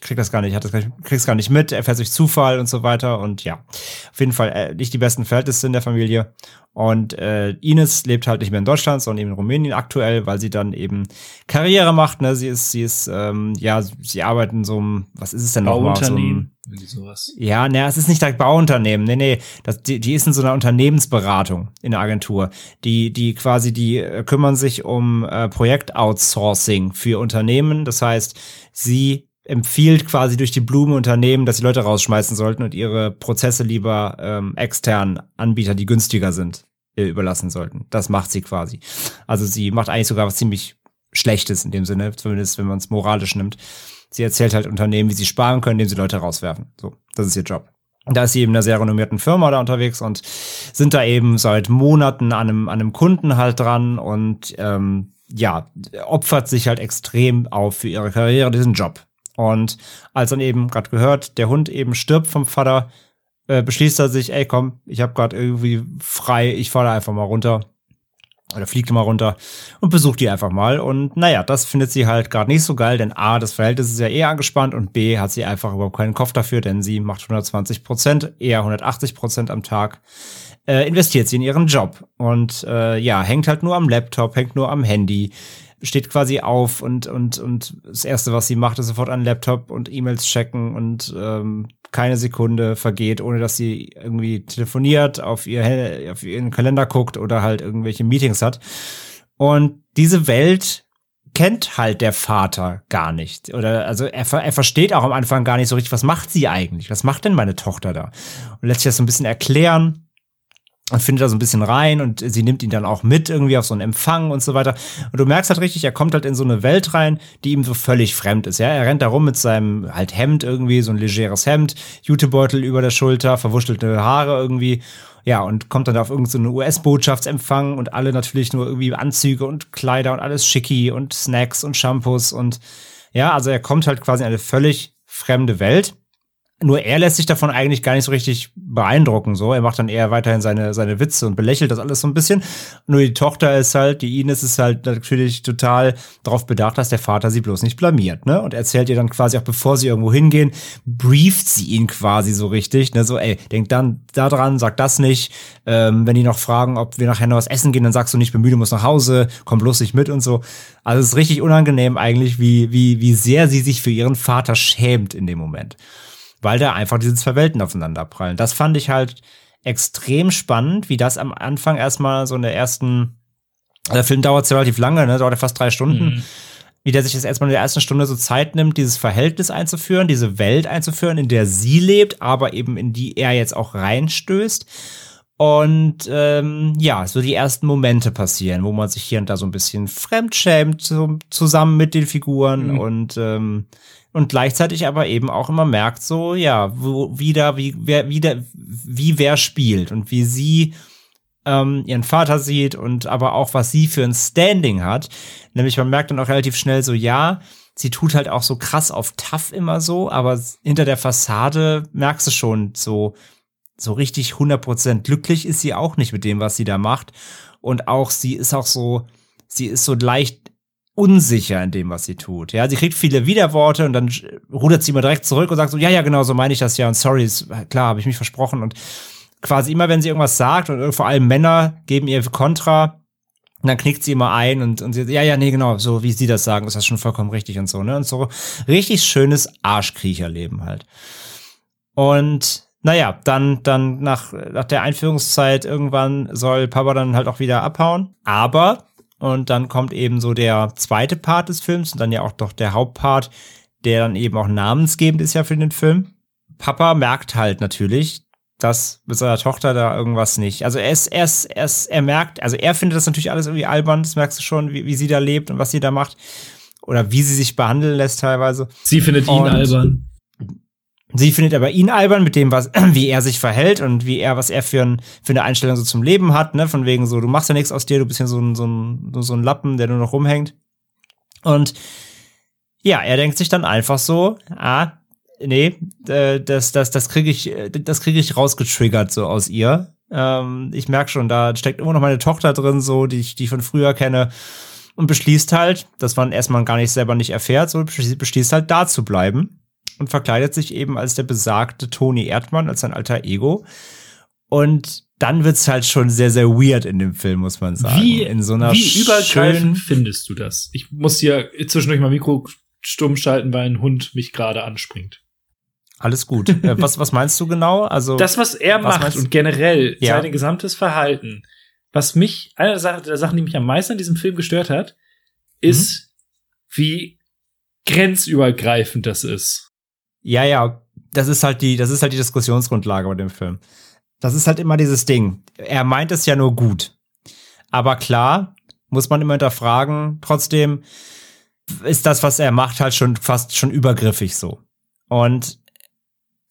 kriegt das gar nicht, hat das kriegt's gar nicht mit, er fährt durch Zufall und so weiter und ja, auf jeden Fall äh, nicht die besten Verhältnisse in der Familie und äh, Ines lebt halt nicht mehr in Deutschland, sondern eben in Rumänien aktuell, weil sie dann eben Karriere macht, ne, sie ist, sie ist, ähm, ja, sie arbeitet in so einem, was ist es denn nochmal? So sowas. Ja, ne, es ist nicht direkt Bauunternehmen, nee, nee, das, die, die ist in so einer Unternehmensberatung in der Agentur, die, die quasi, die äh, kümmern sich um äh, Projektoutsourcing für Unternehmen, das heißt, sie empfiehlt quasi durch die Blume Unternehmen, dass sie Leute rausschmeißen sollten und ihre Prozesse lieber ähm, externen Anbieter, die günstiger sind, äh, überlassen sollten. Das macht sie quasi. Also sie macht eigentlich sogar was ziemlich Schlechtes in dem Sinne, zumindest wenn man es moralisch nimmt. Sie erzählt halt Unternehmen, wie sie sparen können, indem sie Leute rauswerfen. So, das ist ihr Job. Da ist sie eben in einer sehr renommierten Firma da unterwegs und sind da eben seit Monaten an einem, an einem Kunden halt dran und ähm, ja, opfert sich halt extrem auf für ihre Karriere, diesen Job. Und als dann eben, gerade gehört, der Hund eben stirbt vom Vater, äh, beschließt er sich, ey komm, ich habe gerade irgendwie frei, ich fahre einfach mal runter oder fliegt mal runter und besucht die einfach mal. Und naja, das findet sie halt gerade nicht so geil, denn A, das Verhältnis ist ja eher angespannt und B, hat sie einfach überhaupt keinen Kopf dafür, denn sie macht 120 Prozent, eher 180 Prozent am Tag, äh, investiert sie in ihren Job und äh, ja, hängt halt nur am Laptop, hängt nur am Handy, steht quasi auf und, und, und das Erste, was sie macht, ist sofort an Laptop und E-Mails checken und ähm, keine Sekunde vergeht, ohne dass sie irgendwie telefoniert, auf, ihr, auf ihren Kalender guckt oder halt irgendwelche Meetings hat. Und diese Welt kennt halt der Vater gar nicht. Oder also er, er versteht auch am Anfang gar nicht so richtig, was macht sie eigentlich? Was macht denn meine Tochter da? Und lässt sich das so ein bisschen erklären und findet da so ein bisschen rein und sie nimmt ihn dann auch mit irgendwie auf so einen Empfang und so weiter. Und du merkst halt richtig, er kommt halt in so eine Welt rein, die ihm so völlig fremd ist. Ja, er rennt da rum mit seinem halt Hemd irgendwie, so ein legeres Hemd, Jutebeutel über der Schulter, verwuschelte Haare irgendwie. Ja, und kommt dann auf irgendeinen so US-Botschaftsempfang und alle natürlich nur irgendwie Anzüge und Kleider und alles schicki und Snacks und Shampoos und ja, also er kommt halt quasi in eine völlig fremde Welt. Nur er lässt sich davon eigentlich gar nicht so richtig beeindrucken. So, er macht dann eher weiterhin seine, seine Witze und belächelt das alles so ein bisschen. Nur die Tochter ist halt, die Ines ist halt natürlich total darauf bedacht, dass der Vater sie bloß nicht blamiert, ne? Und erzählt ihr dann quasi auch, bevor sie irgendwo hingehen, brieft sie ihn quasi so richtig, ne? So, ey, denk dann da dran, sag das nicht. Ähm, wenn die noch fragen, ob wir nachher noch was essen gehen, dann sagst du nicht, bemühe, du musst nach Hause, komm bloß nicht mit und so. Also es ist richtig unangenehm eigentlich, wie, wie, wie sehr sie sich für ihren Vater schämt in dem Moment weil da einfach diese zwei Welten aufeinander prallen. Das fand ich halt extrem spannend, wie das am Anfang erstmal so in der ersten, der Film dauert relativ lange, ne, dauert ja fast drei Stunden, mhm. wie der sich das erstmal in der ersten Stunde so Zeit nimmt, dieses Verhältnis einzuführen, diese Welt einzuführen, in der sie lebt, aber eben in die er jetzt auch reinstößt. Und ähm, ja, so die ersten Momente passieren, wo man sich hier und da so ein bisschen fremdschämt, so, zusammen mit den Figuren mhm. und ähm, und gleichzeitig aber eben auch immer merkt, so, ja, wo wieder, wie, wer, wieder, wie wer spielt und wie sie ähm, ihren Vater sieht und aber auch, was sie für ein Standing hat. Nämlich man merkt dann auch relativ schnell so, ja, sie tut halt auch so krass auf tough immer so, aber hinter der Fassade merkst du schon so, so richtig 100% glücklich ist sie auch nicht mit dem, was sie da macht. Und auch sie ist auch so, sie ist so leicht unsicher in dem, was sie tut. Ja, sie kriegt viele Widerworte und dann rudert sie immer direkt zurück und sagt so, ja, ja, genau, so meine ich das ja und sorry, ist, klar, habe ich mich versprochen und quasi immer, wenn sie irgendwas sagt und vor allem Männer geben ihr Kontra, dann knickt sie immer ein und, und sie, ja, ja, nee, genau, so wie sie das sagen, ist das schon vollkommen richtig und so, ne? Und so richtig schönes Arschkriecherleben halt. Und naja, dann, dann nach, nach der Einführungszeit irgendwann soll Papa dann halt auch wieder abhauen. Aber und dann kommt eben so der zweite Part des Films und dann ja auch doch der Hauptpart, der dann eben auch namensgebend ist ja für den Film. Papa merkt halt natürlich, dass mit seiner Tochter da irgendwas nicht. Also er ist, er ist, er ist, er merkt, also er findet das natürlich alles irgendwie albern, das merkst du schon, wie, wie sie da lebt und was sie da macht. Oder wie sie sich behandeln lässt teilweise. Sie findet ihn albern. Sie findet aber ihn albern mit dem, was, wie er sich verhält und wie er, was er für, ein, für eine Einstellung so zum Leben hat, ne? Von wegen so, du machst ja nichts aus dir, du bist ja so ein, so ein, so ein Lappen, der nur noch rumhängt. Und ja, er denkt sich dann einfach so, ah, nee, äh, das, das, das kriege ich, das kriege ich rausgetriggert so aus ihr. Ähm, ich merke schon, da steckt immer noch meine Tochter drin, so, die ich, die ich von früher kenne. Und beschließt halt, dass man erstmal gar nicht selber nicht erfährt, so beschließt halt da zu bleiben und verkleidet sich eben als der besagte Tony Erdmann, als sein alter Ego. Und dann wird's halt schon sehr, sehr weird in dem Film, muss man sagen. Wie, in so einer wie übergreifend findest du das? Ich muss hier zwischendurch mal Mikro stumm schalten, weil ein Hund mich gerade anspringt. Alles gut. Äh, was, was meinst du genau? Also das, was er was macht und generell ja. sein gesamtes Verhalten. Was mich, eine der Sachen, die mich am meisten an diesem Film gestört hat, ist, mhm. wie grenzübergreifend das ist. Ja, ja, das ist halt die, das ist halt die Diskussionsgrundlage bei dem Film. Das ist halt immer dieses Ding. Er meint es ja nur gut. Aber klar, muss man immer hinterfragen. Trotzdem ist das, was er macht, halt schon fast schon übergriffig so. Und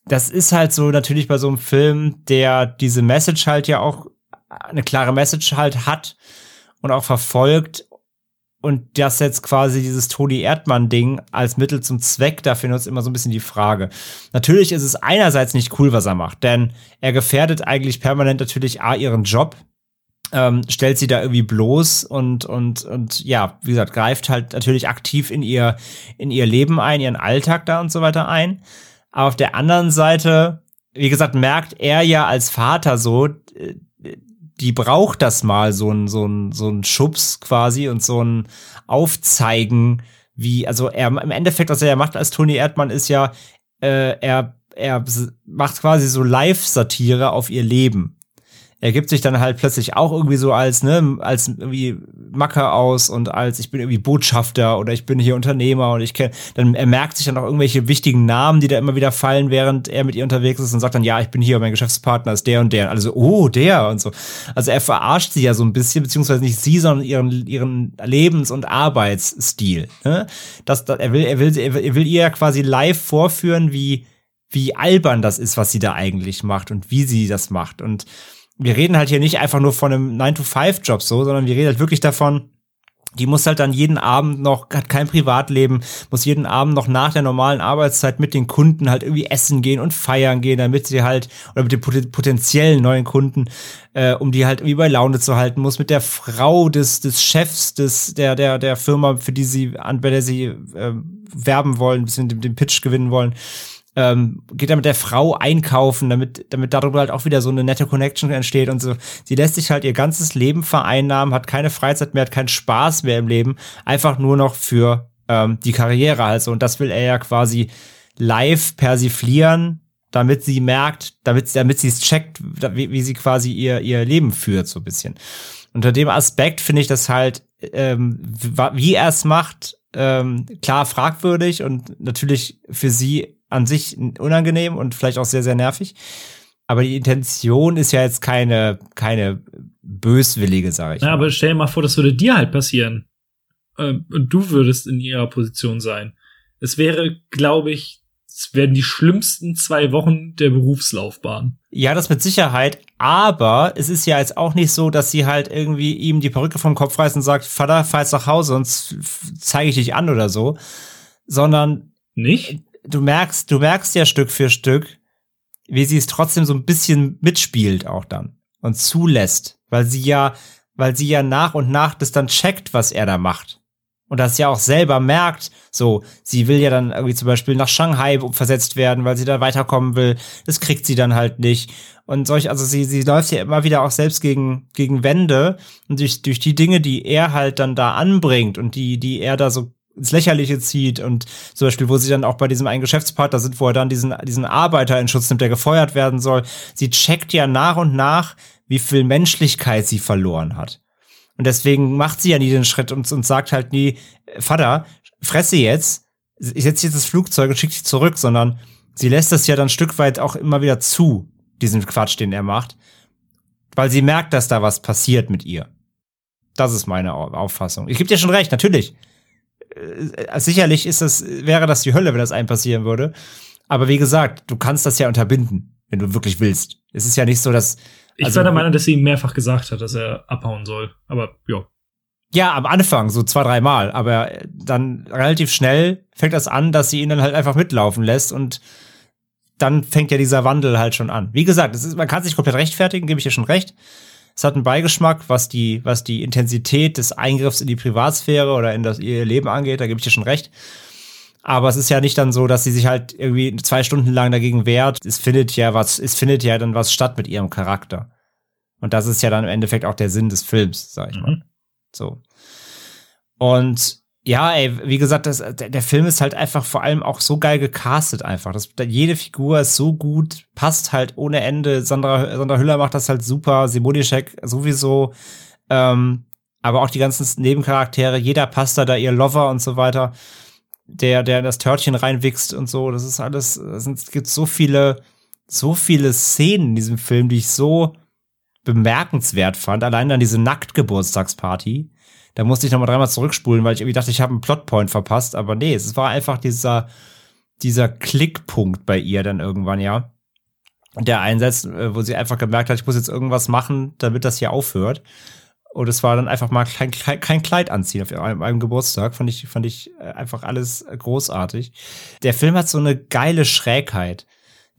das ist halt so natürlich bei so einem Film, der diese Message halt ja auch eine klare Message halt hat und auch verfolgt und das jetzt quasi dieses Toni Erdmann-Ding als Mittel zum Zweck, dafür nutzt immer so ein bisschen die Frage. Natürlich ist es einerseits nicht cool, was er macht, denn er gefährdet eigentlich permanent natürlich A, ihren Job, ähm, stellt sie da irgendwie bloß und, und, und ja, wie gesagt, greift halt natürlich aktiv in ihr, in ihr Leben ein, ihren Alltag da und so weiter ein. Aber auf der anderen Seite, wie gesagt, merkt er ja als Vater so, äh, die braucht das mal, so ein, so ein, so ein Schubs quasi und so ein Aufzeigen, wie, also er im Endeffekt, was er ja macht als Toni Erdmann, ist ja, äh, er, er macht quasi so Live-Satire auf ihr Leben er gibt sich dann halt plötzlich auch irgendwie so als, ne, als irgendwie Macker aus und als ich bin irgendwie Botschafter oder ich bin hier Unternehmer und ich kenne, dann er merkt sich dann auch irgendwelche wichtigen Namen, die da immer wieder fallen, während er mit ihr unterwegs ist und sagt dann, ja, ich bin hier, mein Geschäftspartner ist der und der. Also, oh, der und so. Also er verarscht sie ja so ein bisschen, beziehungsweise nicht sie, sondern ihren, ihren Lebens- und Arbeitsstil. Ne? Das, das, er will, er will, er will ihr ja quasi live vorführen, wie, wie albern das ist, was sie da eigentlich macht und wie sie das macht. Und wir reden halt hier nicht einfach nur von einem 9-to-5-Job so, sondern wir reden halt wirklich davon, die muss halt dann jeden Abend noch, hat kein Privatleben, muss jeden Abend noch nach der normalen Arbeitszeit mit den Kunden halt irgendwie essen gehen und feiern gehen, damit sie halt, oder mit den potenziellen neuen Kunden, äh, um die halt irgendwie bei Laune zu halten, muss mit der Frau des, des Chefs des, der, der, der Firma, für die sie, an bei der sie äh, werben wollen, bisschen den, den Pitch gewinnen wollen, ähm, geht dann mit der Frau einkaufen, damit, damit darüber halt auch wieder so eine nette Connection entsteht und so. Sie lässt sich halt ihr ganzes Leben vereinnahmen, hat keine Freizeit mehr, hat keinen Spaß mehr im Leben, einfach nur noch für ähm, die Karriere halt so. Und das will er ja quasi live persiflieren, damit sie merkt, damit, damit sie es checkt, wie, wie sie quasi ihr, ihr Leben führt, so ein bisschen. Unter dem Aspekt finde ich das halt, ähm, wie er es macht, ähm, klar fragwürdig und natürlich für sie an sich unangenehm und vielleicht auch sehr, sehr nervig. Aber die Intention ist ja jetzt keine, keine böswillige, sage ich. Ja, mal. aber stell dir mal vor, das würde dir halt passieren. Ähm, und du würdest in ihrer Position sein. Es wäre, glaube ich, es werden die schlimmsten zwei Wochen der Berufslaufbahn. Ja, das mit Sicherheit. Aber es ist ja jetzt auch nicht so, dass sie halt irgendwie ihm die Perücke vom Kopf reißt und sagt, Vater, fahr jetzt nach Hause, sonst zeige ich dich an oder so. Sondern. Nicht? Du merkst, du merkst ja Stück für Stück, wie sie es trotzdem so ein bisschen mitspielt auch dann und zulässt, weil sie ja, weil sie ja nach und nach das dann checkt, was er da macht. Und das ja auch selber merkt, so, sie will ja dann irgendwie zum Beispiel nach Shanghai versetzt werden, weil sie da weiterkommen will. Das kriegt sie dann halt nicht. Und solch, also sie, sie läuft ja immer wieder auch selbst gegen, gegen Wände. Und durch, durch die Dinge, die er halt dann da anbringt und die, die er da so ins Lächerliche zieht und zum Beispiel, wo sie dann auch bei diesem einen Geschäftspartner sind, wo er dann diesen, diesen Arbeiter in Schutz nimmt, der gefeuert werden soll. Sie checkt ja nach und nach, wie viel Menschlichkeit sie verloren hat. Und deswegen macht sie ja nie den Schritt und, und sagt halt nie, Vater, fresse jetzt, ich setze jetzt das Flugzeug und schicke dich zurück, sondern sie lässt das ja dann ein Stück weit auch immer wieder zu, diesen Quatsch, den er macht, weil sie merkt, dass da was passiert mit ihr. Das ist meine Auffassung. Ich gebe dir schon recht, natürlich äh, sicherlich ist das, wäre das die Hölle, wenn das einem passieren würde. Aber wie gesagt, du kannst das ja unterbinden, wenn du wirklich willst. Es ist ja nicht so, dass. Ich also, war der Meinung, dass sie ihm mehrfach gesagt hat, dass er abhauen soll. Aber ja. Ja, am Anfang, so zwei, drei Mal. Aber dann relativ schnell fängt das an, dass sie ihn dann halt einfach mitlaufen lässt und dann fängt ja dieser Wandel halt schon an. Wie gesagt, ist, man kann sich komplett rechtfertigen, gebe ich dir schon recht. Es hat einen Beigeschmack, was die, was die Intensität des Eingriffs in die Privatsphäre oder in das ihr Leben angeht, da gebe ich dir schon recht. Aber es ist ja nicht dann so, dass sie sich halt irgendwie zwei Stunden lang dagegen wehrt. Es findet ja was, es findet ja dann was statt mit ihrem Charakter. Und das ist ja dann im Endeffekt auch der Sinn des Films, sag ich mhm. mal. So. Und ja, ey, wie gesagt, das, der, der, Film ist halt einfach vor allem auch so geil gecastet einfach. Das, jede Figur ist so gut, passt halt ohne Ende. Sandra, Sandra Hüller macht das halt super, Simonischek sowieso. Ähm, aber auch die ganzen Nebencharaktere, jeder passt da, da ihr Lover und so weiter, der, der in das Törtchen reinwichst und so. Das ist alles, es gibt so viele, so viele Szenen in diesem Film, die ich so bemerkenswert fand. Allein dann diese Nacktgeburtstagsparty Da musste ich nochmal dreimal zurückspulen, weil ich irgendwie dachte, ich habe einen Plotpoint verpasst. Aber nee, es war einfach dieser, dieser Klickpunkt bei ihr dann irgendwann, ja. Der Einsatz, äh, wo sie einfach gemerkt hat, ich muss jetzt irgendwas machen, damit das hier aufhört. Und es war dann einfach mal kein, kein Kleid anziehen auf einem, einem, Geburtstag. Fand ich, fand ich äh, einfach alles großartig. Der Film hat so eine geile Schrägheit.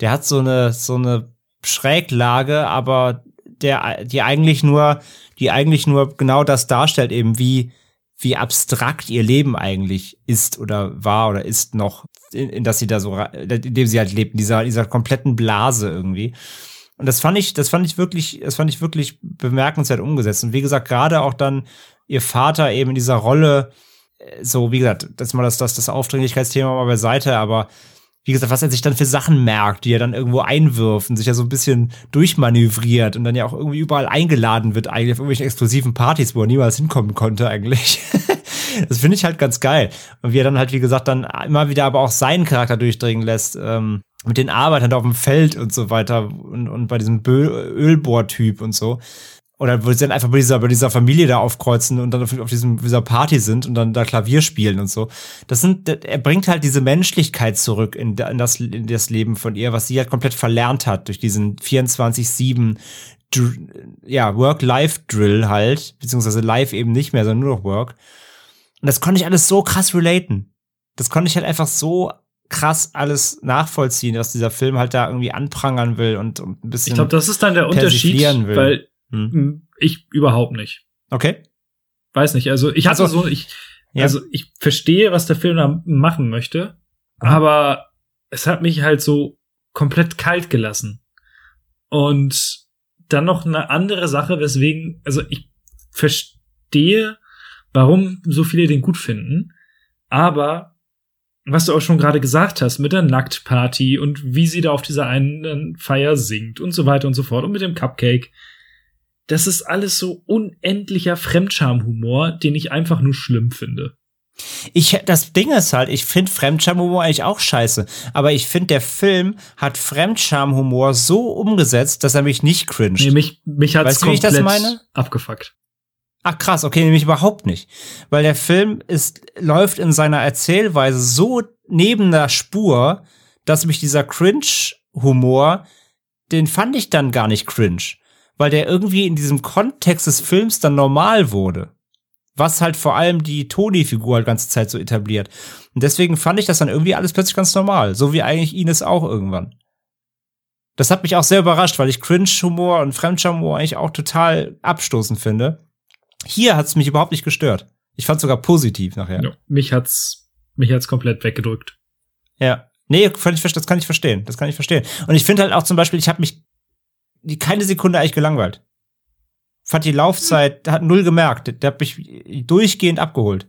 Der hat so eine, so eine Schräglage, aber der, die eigentlich nur, die eigentlich nur genau das darstellt, eben wie, wie abstrakt ihr Leben eigentlich ist oder war oder ist noch, in, in dass sie da so, in dem sie halt lebt, in dieser, dieser kompletten Blase irgendwie. Und das fand ich, das fand ich wirklich, das fand ich wirklich bemerkenswert umgesetzt. Und wie gesagt, gerade auch dann ihr Vater eben in dieser Rolle, äh, so, wie gesagt, das mal das, das, das Aufdringlichkeitsthema mal beiseite, aber wie gesagt, was er sich dann für Sachen merkt, die er dann irgendwo einwirft und sich ja so ein bisschen durchmanövriert und dann ja auch irgendwie überall eingeladen wird, eigentlich auf irgendwelchen exklusiven Partys, wo er niemals hinkommen konnte, eigentlich. das finde ich halt ganz geil. Und wie er dann halt, wie gesagt, dann immer wieder aber auch seinen Charakter durchdringen lässt. Ähm, mit den Arbeitern auf dem Feld und so weiter und, und bei diesem Ölbohrtyp und so. Oder wo sie dann einfach bei dieser, bei dieser Familie da aufkreuzen und dann auf, auf diesem, dieser Party sind und dann da Klavier spielen und so. Das sind, er bringt halt diese Menschlichkeit zurück in, in, das, in das Leben von ihr, was sie halt komplett verlernt hat durch diesen 24-7 ja, Work-Life-Drill halt, beziehungsweise live eben nicht mehr, sondern nur noch Work. Und das konnte ich alles so krass relaten. Das konnte ich halt einfach so krass alles nachvollziehen, dass dieser Film halt da irgendwie anprangern will und, und ein bisschen. Ich glaube, das ist dann der Unterschied, weil hm. ich überhaupt nicht. Okay. Weiß nicht. Also ich hatte also, so, ich, ja. also ich verstehe, was der Film da machen möchte, mhm. aber es hat mich halt so komplett kalt gelassen. Und dann noch eine andere Sache, weswegen, also ich verstehe, warum so viele den gut finden, aber was du auch schon gerade gesagt hast, mit der Nacktparty und wie sie da auf dieser einen Feier singt und so weiter und so fort und mit dem Cupcake. Das ist alles so unendlicher Fremdschamhumor, den ich einfach nur schlimm finde. Ich, das Ding ist halt, ich finde Fremdschamhumor eigentlich auch scheiße. Aber ich finde, der Film hat Fremdschamhumor so umgesetzt, dass er mich nicht cringe. Nee, mich, mich hat's weißt komplett abgefuckt. Ach krass, okay, nämlich überhaupt nicht. Weil der Film ist, läuft in seiner Erzählweise so neben der Spur, dass mich dieser Cringe-Humor, den fand ich dann gar nicht cringe. Weil der irgendwie in diesem Kontext des Films dann normal wurde. Was halt vor allem die Toni-Figur halt ganze Zeit so etabliert. Und deswegen fand ich das dann irgendwie alles plötzlich ganz normal. So wie eigentlich Ines auch irgendwann. Das hat mich auch sehr überrascht, weil ich Cringe-Humor und Fremdscham-Humor eigentlich auch total abstoßend finde. Hier hat's mich überhaupt nicht gestört. Ich fand sogar positiv nachher. Ja, mich hat's, mich hat's komplett weggedrückt. Ja. Nee, das kann ich verstehen. Das kann ich verstehen. Und ich finde halt auch zum Beispiel, ich habe mich die keine Sekunde eigentlich gelangweilt. Fand die Laufzeit, hat null gemerkt. Der hat mich durchgehend abgeholt.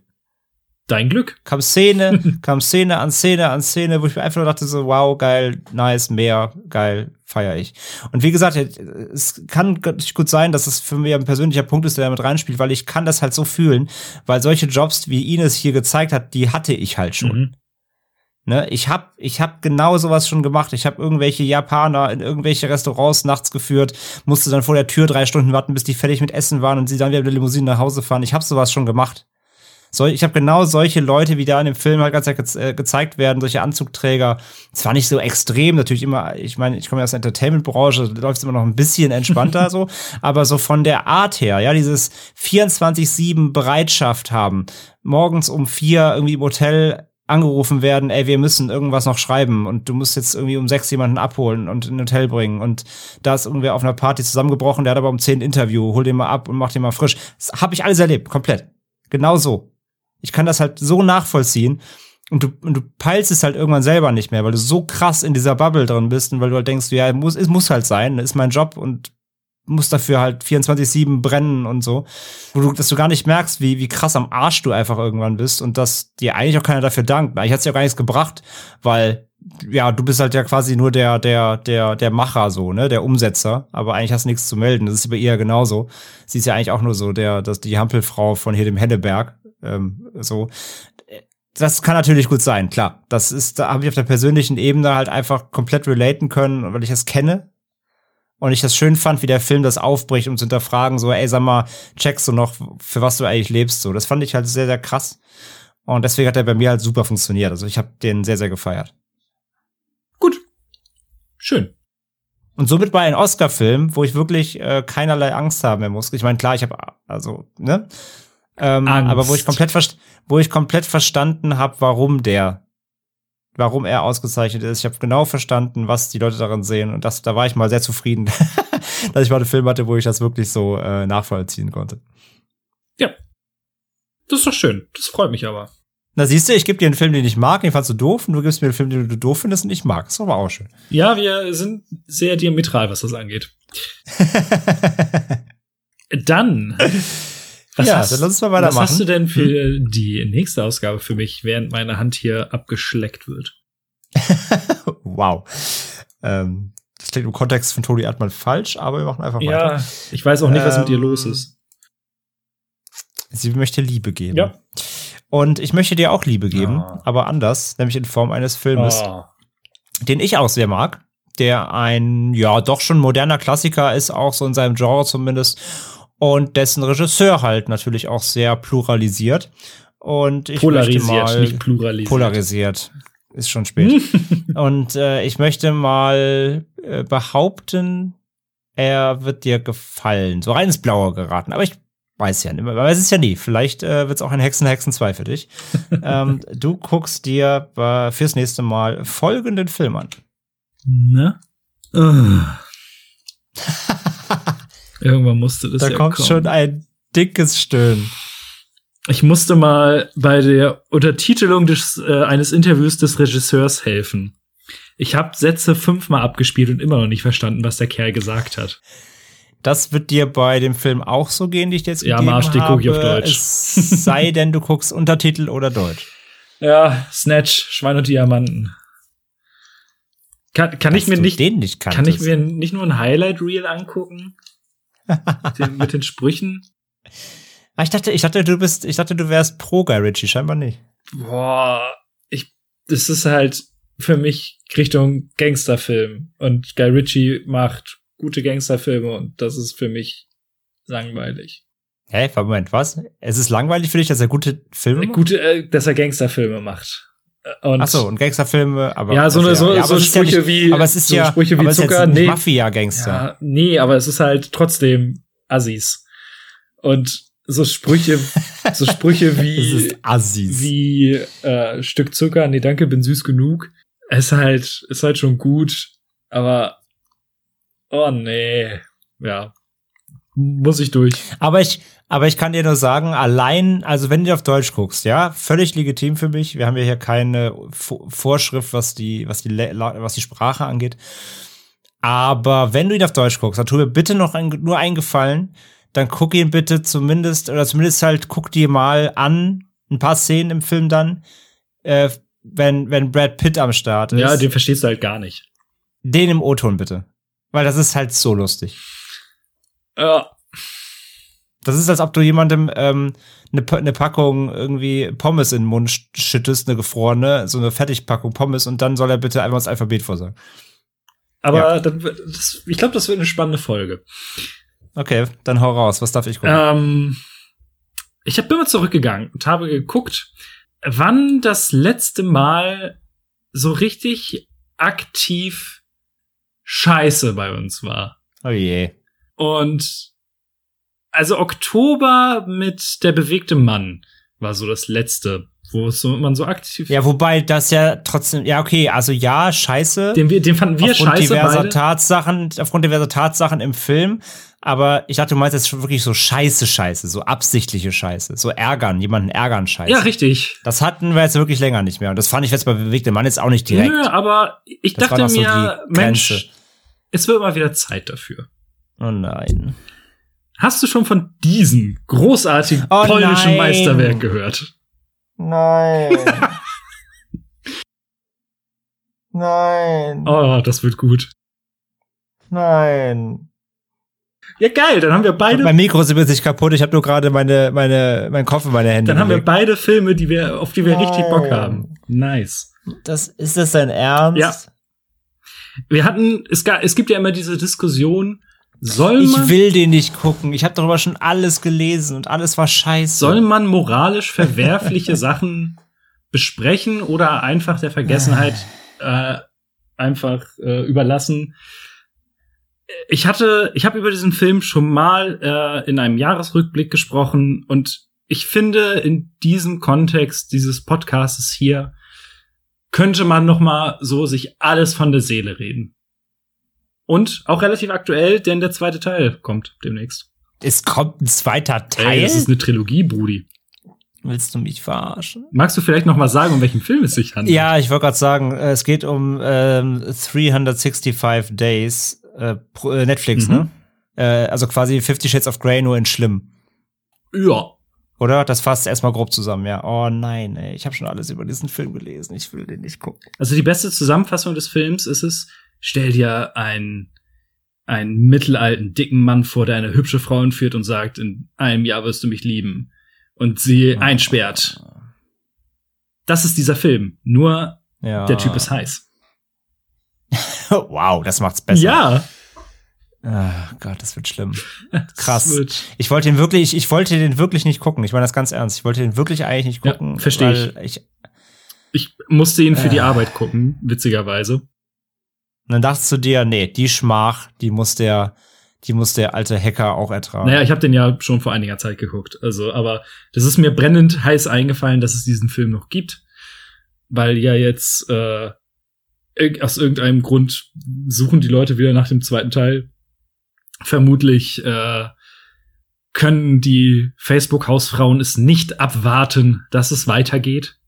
Dein Glück. Kam Szene, kam Szene an Szene an Szene, wo ich mir einfach nur dachte so, wow, geil, nice, mehr, geil, feier ich. Und wie gesagt, es kann gut sein, dass es für mich ein persönlicher Punkt ist, der damit reinspielt, weil ich kann das halt so fühlen, weil solche Jobs, wie Ines hier gezeigt hat, die hatte ich halt schon. Mhm. Ne, ich hab, ich hab genau sowas schon gemacht. Ich habe irgendwelche Japaner in irgendwelche Restaurants nachts geführt, musste dann vor der Tür drei Stunden warten, bis die fertig mit Essen waren und sie dann wieder mit der Limousine nach Hause fahren. Ich habe sowas schon gemacht. So, ich habe genau solche Leute, wie da in dem Film halt ganz ge äh, gezeigt werden, solche Anzugträger. Zwar nicht so extrem, natürlich immer, ich meine, ich komme ja aus der Entertainment-Branche, da läuft es immer noch ein bisschen entspannter so, aber so von der Art her, ja, dieses 24-7 Bereitschaft haben, morgens um vier irgendwie im Hotel angerufen werden, ey, wir müssen irgendwas noch schreiben und du musst jetzt irgendwie um sechs jemanden abholen und in ein Hotel bringen und da ist irgendwer auf einer Party zusammengebrochen, der hat aber um zehn Interview, hol den mal ab und mach den mal frisch. Das habe ich alles erlebt, komplett. Genau so. Ich kann das halt so nachvollziehen. Und du, und du peilst es halt irgendwann selber nicht mehr, weil du so krass in dieser Bubble drin bist und weil du halt denkst, ja, muss, es muss halt sein, ist mein Job und muss dafür halt 24-7 brennen und so. Wo du, dass du gar nicht merkst, wie, wie krass am Arsch du einfach irgendwann bist und dass dir eigentlich auch keiner dafür dankt. Eigentlich hat's ja gar nichts gebracht, weil, ja, du bist halt ja quasi nur der, der, der, der Macher so, ne, der Umsetzer. Aber eigentlich hast du nichts zu melden. Das ist bei ihr genauso. Sie ist ja eigentlich auch nur so der, das, die Hampelfrau von hier dem Henneberg. Ähm, so. Das kann natürlich gut sein, klar. Das ist, da habe ich auf der persönlichen Ebene halt einfach komplett relaten können, weil ich das kenne. Und ich das schön fand, wie der Film das aufbricht, um zu hinterfragen, so, ey, sag mal, checkst du noch, für was du eigentlich lebst, so. Das fand ich halt sehr, sehr krass. Und deswegen hat er bei mir halt super funktioniert. Also ich habe den sehr, sehr gefeiert. Gut. Schön. Und somit war ein Oscar-Film, wo ich wirklich äh, keinerlei Angst haben mehr muss. Ich meine, klar, ich habe also, ne? Ähm, Angst. aber wo ich komplett wo ich komplett verstanden habe, warum der warum er ausgezeichnet ist. Ich habe genau verstanden, was die Leute darin sehen und das da war ich mal sehr zufrieden, dass ich mal einen Film hatte, wo ich das wirklich so äh, nachvollziehen konnte. Ja. Das ist doch schön. Das freut mich aber. Na siehst du, ich gebe dir einen Film, den ich mag, den fandst du doof und du gibst mir einen Film, den du doof findest und ich mag. ist aber auch schön. Ja, wir sind sehr diametral, was das angeht. Dann. Was Ja, hast, dann lass uns mal Was weitermachen. hast du denn für die nächste Ausgabe für mich, während meine Hand hier abgeschleckt wird? wow. Ähm, das klingt im Kontext von Toni Erdmann falsch, aber wir machen einfach weiter. Ja, ich weiß auch nicht, was mit ihr Ähm, los ist. Sie möchte Liebe geben. Ja. Und ich möchte dir auch Liebe geben, Ah. aber anders, nämlich in Form eines Filmes, Oh. den ich auch sehr mag, der ein, ja, doch schon moderner Klassiker ist, auch so in seinem Genre zumindest, und dessen Regisseur halt natürlich auch sehr pluralisiert. Und ich Polarisiert, möchte mal nicht pluralisiert. polarisiert. Ist schon spät. und äh, ich möchte mal äh, behaupten, er wird dir gefallen. So rein ins Blaue geraten. Aber ich weiß ja nicht. Man weiß es ja nie. Vielleicht äh, wird es auch ein Hexen Hexen 2 für dich. ähm, du guckst dir äh, fürs nächste Mal folgenden Film an. Ne? Ah. Irgendwann musste das da ja kommt kommen. schon ein dickes Stöhnen. Ich musste mal bei der Untertitelung des, äh, eines Interviews des Regisseurs helfen. Ich habe Sätze fünfmal abgespielt und immer noch nicht verstanden, was der Kerl gesagt hat. Das wird dir bei dem Film auch so gehen, die ich dir jetzt Ja, gegeben Marsch, habe. guck ich auf Deutsch. Es sei denn, du guckst Untertitel oder Deutsch. Ja, Snatch, Schwein und Diamanten. Kann, kann ich mir nicht, kann ich mir nicht nur ein Highlight Reel angucken? Den, mit den Sprüchen? Ah, ich dachte, ich dachte, du bist, ich dachte, du wärst pro Guy Ritchie, scheinbar nicht. Boah, ich, das ist halt für mich Richtung Gangsterfilm. Und Guy Ritchie macht gute Gangsterfilme und das ist für mich langweilig. Hä, Moment, was? Es ist langweilig für dich, dass er gute Filme macht? Gute, äh, dass er Gangsterfilme macht. Und Ach so, und Gangsterfilme, aber Ja, so eine- so- ja, so es ist ja Sprüche nicht, wie- aber es ist so ja, Sprüche wie es Zucker, nee. Mafia-Gangster. ja, nee, aber es ist halt trotzdem Assis. Und so Sprüche, so Sprüche Es wie, ist Assis. wie äh, Stück Zucker, nee, danke, bin süß genug. Es ist halt, ist halt schon gut, aber oh nee, ja, muss ich durch. Aber ich, aber ich kann dir nur sagen, allein, also wenn du auf Deutsch guckst, ja, völlig legitim für mich. Wir haben ja hier keine Vo- Vorschrift, was die, was die, was die Sprache angeht. Aber wenn du ihn auf Deutsch guckst, dann tu mir bitte noch ein, nur einen Gefallen, dann guck ihn bitte zumindest, oder zumindest halt guck dir mal an, ein paar Szenen im Film dann, äh, wenn, wenn Brad Pitt am Start ist. Ja, den verstehst du halt gar nicht. den im O-Ton bitte. Weil das ist halt so lustig. Ja, Das ist, als ob du jemandem ähm, eine, eine Packung irgendwie Pommes in den Mund sch- schüttest, eine gefrorene, so eine Fertigpackung Pommes und dann soll er bitte einfach das Alphabet vorsagen. aber Ja. dann, das, ich glaube, das wird eine spannende Folge. Okay, dann hau raus. Was darf ich gucken? Ähm, ich hab, bin mal zurückgegangen und habe geguckt, wann das letzte Mal so richtig aktiv Scheiße bei uns war. Oh je. Und also Oktober mit der bewegte Mann war so das letzte, wo es so, man so aktiv. Ja, wobei das ja trotzdem, ja, okay, also ja, scheiße. den, den fanden wir aufgrund scheiße diverser beide. Tatsachen, aufgrund diverser Tatsachen im Film. Aber ich dachte, du meinst jetzt schon wirklich so scheiße Scheiße, so absichtliche Scheiße, so ärgern, jemanden ärgern Scheiße. Ja, richtig. Das hatten wir jetzt wirklich länger nicht mehr. Und das fand ich jetzt bei bewegte Mann jetzt auch nicht direkt. Nö, aber ich Das dachte so mir, die Mensch, es wird mal wieder Zeit dafür. Oh nein. Hast du schon von diesem großartigen Oh polnischen nein. Meisterwerk gehört? Nein. Nein. Oh, das wird gut. Nein. Ja, geil, dann haben wir beide, Mein Mikro ist übrigens nicht kaputt. Ich habe nur gerade meine, meine, meinen Kopf in meine Hände. dann haben wir beide Filme, die wir, auf die wir richtig Bock Nein. haben. Nice. Das, ist das dein Ernst? Ja. Wir hatten, es, gab, es gibt ja immer diese Diskussion, soll man, Ich will den nicht gucken. Ich habe darüber schon alles gelesen und alles war scheiße. soll man moralisch verwerfliche Sachen besprechen oder einfach der Vergessenheit äh, einfach äh, überlassen? Ich hatte, ich habe über diesen Film schon mal äh, in einem Jahresrückblick gesprochen und ich finde in diesem Kontext dieses Podcasts hier könnte man noch mal so sich alles von der Seele reden. Und auch relativ aktuell, denn der zweite Teil kommt demnächst. es kommt ein zweiter Teil. Ey, das ist eine Trilogie, Brudi. Willst du mich verarschen? Magst du vielleicht noch mal sagen, um welchen Film es sich handelt? Ja, ich wollte gerade sagen, äh, es geht um ähm, 365 Days äh, äh, Netflix, Mhm. ne? Äh, also quasi Fifty Shades of Grey nur in schlimm. Ja. Oder? Das fasst erstmal grob zusammen, ja. Oh nein, ey, ich habe schon alles über diesen Film gelesen. Ich will den nicht gucken. Also die beste Zusammenfassung des Films ist es, stell dir einen, einen mittelalten, dicken Mann vor, der eine hübsche Frau entführt und sagt, in einem Jahr wirst du mich lieben. Und sie einsperrt. Das ist dieser Film. Nur Ja. der Typ ist heiß. wow, das macht's besser. Ja. Ah, Gott, das wird schlimm. Krass. wird- Ich wollte den wirklich, ich wollte den wirklich nicht gucken. Ich meine das ganz ernst. Ich wollte den wirklich eigentlich nicht Ja, gucken. versteh ich. weil ich. Ich musste ihn für die Äh. Arbeit gucken, witzigerweise. Und dann dachtest du dir, nee, die Schmach, die muss der, die muss der alte Hacker auch ertragen. Naja, ich habe den ja schon vor einiger Zeit geguckt. Also, aber das ist mir brennend heiß eingefallen, dass es diesen Film noch gibt, weil ja jetzt äh, aus irgendeinem Grund suchen die Leute wieder nach dem zweiten Teil. Vermutlich äh, können die Facebook-Hausfrauen es nicht abwarten, dass es weitergeht.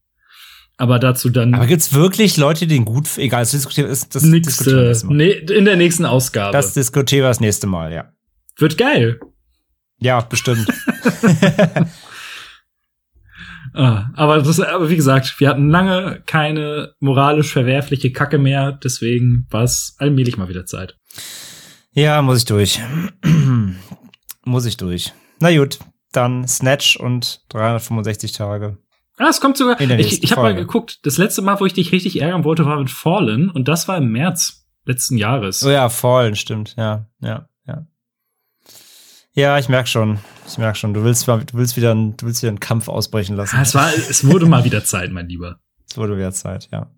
Aber dazu dann Aber gibt's wirklich Leute, die den gut, egal, das diskutieren, das, das diskutieren wir nächste, das Mal. nee, in der nächsten Ausgabe. Das diskutieren wir das nächste Mal, ja. Wird geil. Ja, bestimmt. Ah, aber das, aber wie gesagt, wir hatten lange keine moralisch verwerfliche Kacke mehr, deswegen war es allmählich mal wieder Zeit. ja, muss ich durch. muss ich durch. Na gut, dann Snatch und 365 Tage. Ah, es kommt sogar. Ich, ich habe mal geguckt. Das letzte Mal, wo ich dich richtig ärgern wollte, war mit Fallen und das war im März letzten Jahres. Oh ja, Fallen, stimmt. Ja, ja, ja. Ja, ich merk schon. Ich merk schon. Du willst, mal- du willst wieder, einen, du willst wieder einen Kampf ausbrechen lassen. Ah, es war, es wurde mal wieder Zeit, mein Lieber. Es wurde wieder Zeit, ja.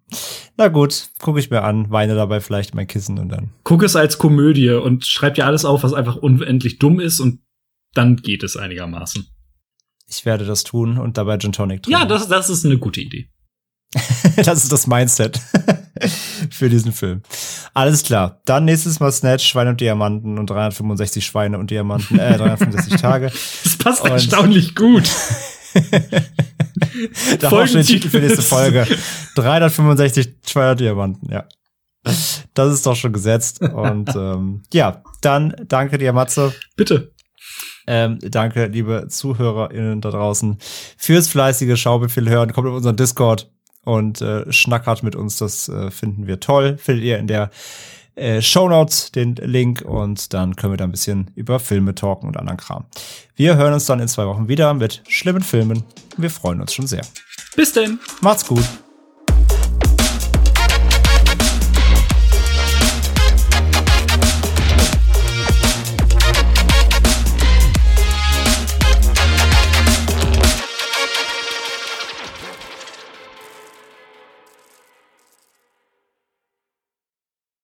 Na gut, gucke ich mir an, weine dabei vielleicht in mein Kissen und dann. Guck es als Komödie und schreib dir alles auf, was einfach unendlich dumm ist und dann geht es einigermaßen. Ich werde das tun und dabei Gin Tonic trinken. Ja, das, das ist eine gute Idee. das ist das Mindset für diesen Film. Alles klar. Dann nächstes Mal Snatch, Schweine und Diamanten und 365 Schweine und Diamanten, äh, 365 Tage. Das passt Und- erstaunlich gut. Da war schon den Titel für nächste Folge. 365 Schweine und Diamanten, ja. Das ist doch schon gesetzt. Und ähm, ja, dann danke dir, Matze. Bitte. Ähm, danke, liebe ZuhörerInnen da draußen, fürs fleißige Schaubefehl hören. Kommt auf unseren Discord und äh, schnackert mit uns. Das äh, finden wir toll. Findet ihr in der äh, Shownotes den Link und dann können wir da ein bisschen über Filme talken und anderen Kram. Wir hören uns dann in zwei Wochen wieder mit schlimmen Filmen. Wir freuen uns schon sehr. Bis denn. Macht's gut.